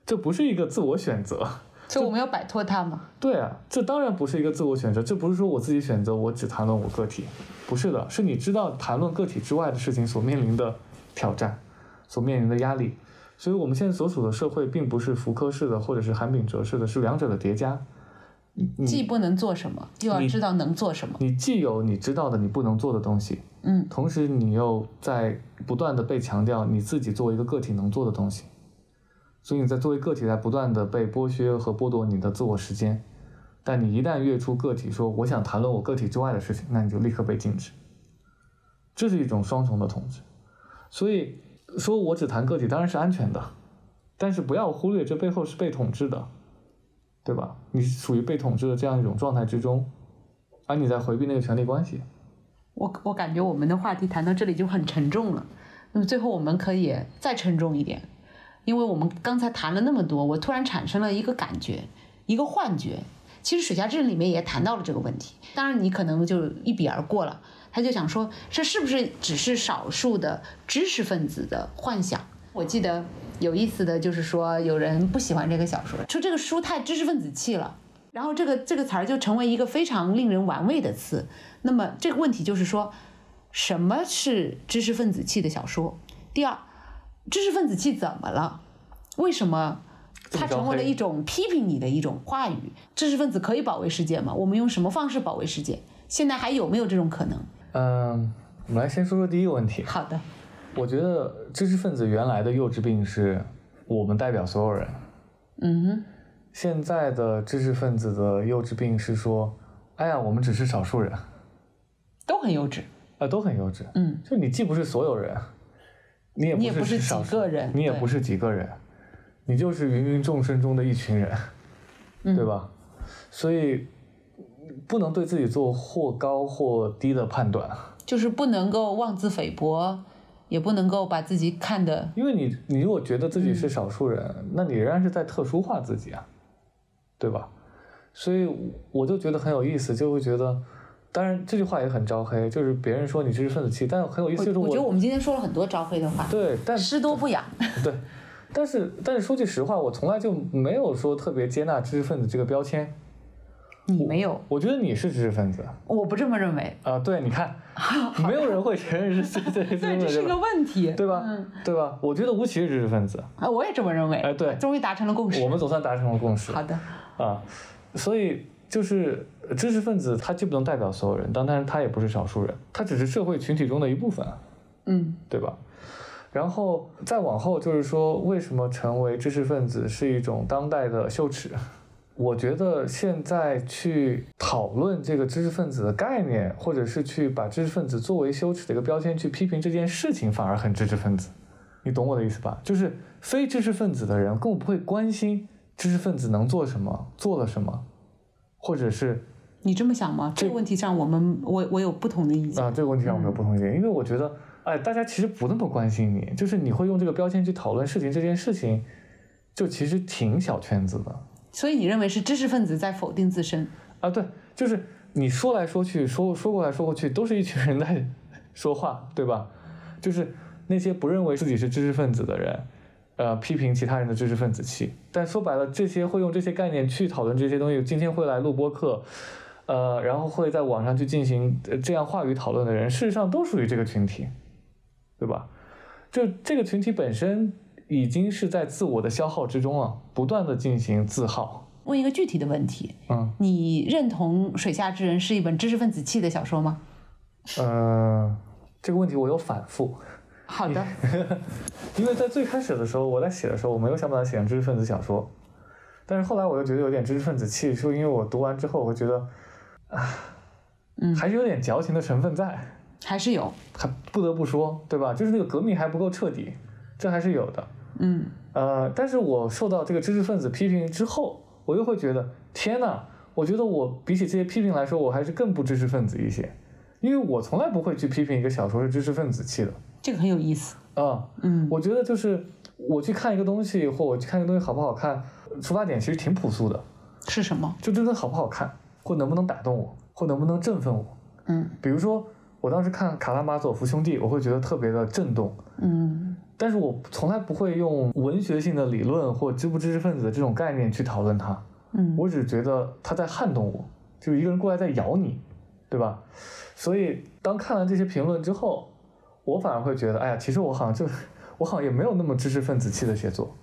这不是一个自我选择。所以我们要摆脱它吗。对啊，这当然不是一个自我选择，这不是说我自己选择，我只谈论我个体，不是的，是你知道谈论个体之外的事情所面临的挑战，所面临的压力。所以我们现在所处的社会并不是福柯式的，或者是韩炳哲式的，是两者的叠加。既不能做什么，又要知道能做什么。你既有你知道的你不能做的东西，嗯，同时你又在不断的被强调你自己作为一个个体能做的东西，所以你在作为个体在不断的被剥削和剥夺你的自我时间。但你一旦跃出个体，说我想谈论我个体之外的事情，那你就立刻被禁止。这是一种双重的统治。所以说我只谈个体当然是安全的，但是不要忽略这背后是被统治的，对吧？你是属于被统治的这样一种状态之中，而你在回避那个权利关系。我我感觉我们的话题谈到这里就很沉重了，那么最后我们可以再沉重一点，因为我们刚才谈了那么多，我突然产生了一个感觉，一个幻觉。其实水下之人里面也谈到了这个问题，当然你可能就一笔而过了。他就想说，这是不是只是少数的知识分子的幻想？我记得有意思的就是说，有人不喜欢这个小说，说这个书太知识分子气了。然后这个这个词儿就成为一个非常令人玩味的词。那么这个问题就是说，什么是知识分子气的小说？第二，知识分子气怎么了？为什么它成为了一种批评你的一种话语？知识分子可以保卫世界吗？我们用什么方式保卫世界？现在还有没有这种可能？嗯，我们来先说说第一个问题。好的，我觉得知识分子原来的幼稚病是我们代表所有人，嗯哼，现在的知识分子的幼稚病是说，哎呀，我们只是少数人，啊、都很幼稚，啊都很幼稚。嗯，就你既不是所有人，你也你也不是几个人你也不是几个人，你就是芸芸众生中的一群人，嗯对吧？所以不能对自己做或高或低的判断。就是不能够妄自菲薄，也不能够把自己看得因为你，你如果觉得自己嗯是少数人，那你仍然是在特殊化自己啊，对吧？所以我就觉得很有意思，就会觉得，当然这句话也很招黑，就是别人说你知识分子气，但很有意思，就是我觉得我们今天说了很多招黑的话，对，但失多不雅。对，但是但是说句实话，我从来就没有说特别接纳知识分子这个标签。你没有，我觉得你是知识分子我不这么认为。啊、对，你看，没有人会承认是知识分子，对，这是个问题，对吧？嗯，对吧？我觉得吴奇是知识分子，啊，我也这么认为。哎对终于达成了共识。我们总算达成了共识。好的，啊，所以就是知识分子，他既不能代表所有人，当然他也不是少数人，他只是社会群体中的一部分，嗯对吧？然后再往后就是说，为什么成为知识分子是一种当代的羞耻？我觉得现在去讨论这个知识分子的概念，或者是去把知识分子作为羞耻的一个标签去批评这件事情，反而很知识分子。你懂我的意思吧？就是非知识分子的人根本不会关心知识分子能做什么，做了什么，或者是你这么想吗？这个问题上，我们我我有不同的意见。啊，这个问题上我们有不同意见，因为我觉得，哎，大家其实不那么关心你，就是你会用这个标签去讨论事情，这件事情就其实挺小圈子的所以你认为是知识分子在否定自身？啊，对，就是你说来说去，说说过来说过去，都是一群人在 说话，对吧？就是那些不认为自己是知识分子的人，呃，批评其他人的知识分子气，但说白了，这些会用这些概念去讨论这些东西，今天会来录播课。呃，然后会在网上去进行呃这样话语讨论的人，事实上都属于这个群体，对吧？就这个群体本身已经是在自我的消耗之中了，不断的进行自耗。问一个具体的问题，嗯，你认同《水下之人》是一本知识分子气的小说吗？呃，这个问题我有反复，好的，因为在最开始的时候，我在写的时候，我没有想把它写成知识分子小说，但是后来我又觉得有点知识分子气，就因为我读完之后，我会觉得，啊，嗯还是有点矫情的成分在，还是有，还不得不说，对吧？就是那个革命还不够彻底，这还是有的。嗯呃，但是我受到这个知识分子批评之后，我又会觉得，天呐，我觉得我比起这些批评来说，我还是更不知识分子一些，因为我从来不会去批评一个小说是知识分子气的。这个很有意思。啊，嗯我觉得就是我去看一个东西，或我去看一个东西好不好看，出发点其实挺朴素的，是什么？就真的好不好看，或能不能打动我，或能不能振奋我。嗯比如说，我当时看《卡拉马佐夫兄弟》，我会觉得特别的震动，嗯但是我从来不会用文学性的理论或知不知识分子的这种概念去讨论它，嗯我只觉得他在撼动我，就是一个人过来在咬你，对吧？所以当看了这些评论之后，我反而会觉得，哎呀，其实我好像就我好像也没有那么知识分子气的写作，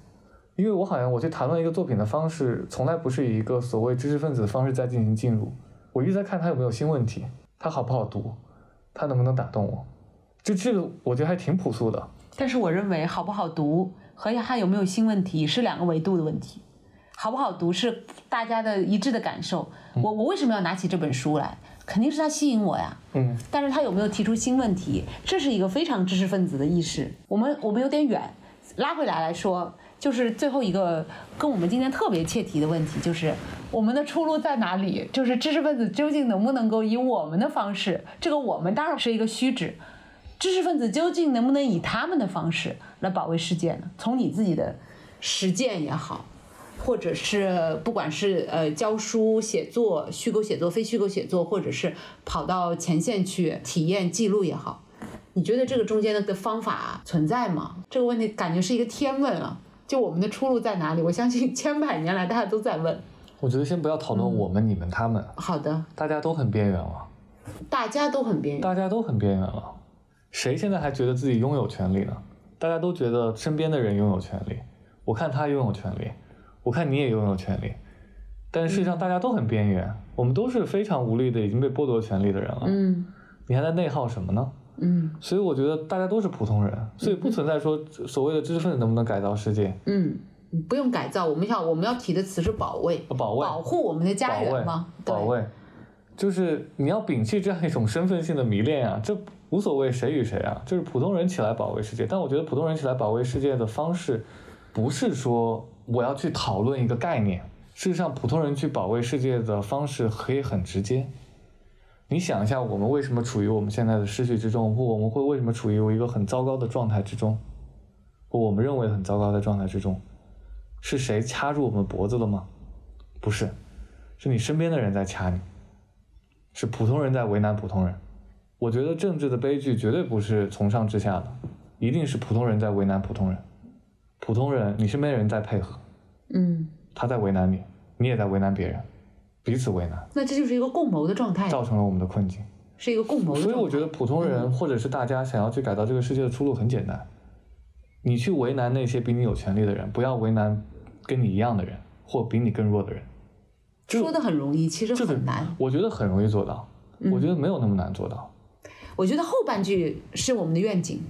因为我好像我去谈论一个作品的方式，从来不是以一个所谓知识分子的方式在进行进入，我一直在看它有没有新问题，它好不好读，它能不能打动我，就这个我觉得还挺朴素的。但是我认为好不好读和它有没有新问题是两个维度的问题。好不好读是大家的一致的感受。我我为什么要拿起这本书来？肯定是他吸引我呀。嗯但是他有没有提出新问题，这是一个非常知识分子的意识。我们我们有点远，拉回来来说，就是最后一个跟我们今天特别切题的问题，就是我们的出路在哪里？就是知识分子究竟能不能够以我们的方式，这个我们当然是一个虚指，知识分子究竟能不能以他们的方式来保卫世界呢？从你自己的实践也好。或者是不管是呃教书、写作、虚构写作、非虚构写作，或者是跑到前线去体验记录也好，你觉得这个中间的的方法存在吗？这个问题感觉是一个天问啊！就我们的出路在哪里？我相信千百年来大家都在问。我觉得先不要讨论我们、你们、他们，好的，大家都很边缘了，大家都很边缘。大家都很边缘了。谁现在还觉得自己拥有权利呢？大家都觉得身边的人拥有权利，我看他拥有权利，我看你也拥有权利，但事实上大家都很边缘，我们都是非常无力的，已经被剥夺权利的人了。嗯你还在内耗什么呢？嗯所以我觉得大家都是普通人，所以不存在说所谓的知识分子能不能改造世界，嗯，不用改造，我们想我们要提的词是保卫，保卫、保护我们的家保卫园嘛。对保卫，就是你要摒弃这样一种身份性的迷恋啊，这无所谓谁与谁啊，就是普通人起来保卫世界。但我觉得普通人起来保卫世界的方式，不是说我要去讨论一个概念，事实上普通人去保卫世界的方式可以很直接。你想一下，我们为什么处于我们现在的失序之中，或我们会为什么处于一个很糟糕的状态之中，或我们认为很糟糕的状态之中，是谁掐住我们脖子了吗？不是，是你身边的人在掐你，是普通人在为难普通人。我觉得政治的悲剧绝对不是从上至下的，一定是普通人在为难普通人。普通人，你身边的人在配合，嗯，他在为难你，你也在为难别人，彼此为难，那这就是一个共谋的状态，造成了我们的困境。是一个共谋。所以我觉得普通人或者是大家想要去改造这个世界的出路很简单，你去为难那些比你有权利的人，不要为难跟你一样的人或比你更弱的人。说的很容易，其实很难。我觉得很容易做到，我觉得没有那么难做到。我觉得后半句是我们的愿景，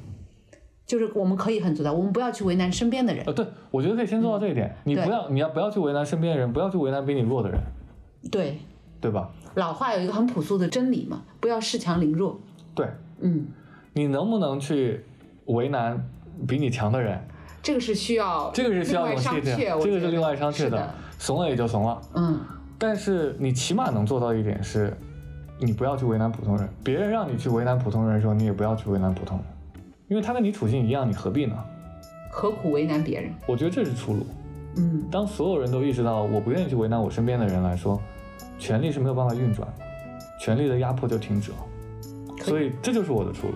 就是我们可以很做到，我们不要去为难身边的人。呃，对，我觉得可以先做到这一点。你不要，你要不要去为难身边的人，不要去为难比你弱的人，对，对吧？老话有一个很朴素的真理嘛，不要恃强凌弱。对，嗯，你能不能去为难比你强的人，这个是需要，这个是需要勇气的，这个是另外商榷是的。怂了也就怂了。嗯，但是你起码能做到一点是，你不要去为难普通人。别人让你去为难普通人的时候，你也不要去为难普通人，因为他跟你处境一样，你何必呢？何苦为难别人？我觉得这是出路。嗯，当所有人都意识到我不愿意去为难我身边的人来说，权力是没有办法运转的，权力的压迫就停止了。所以这就是我的出路。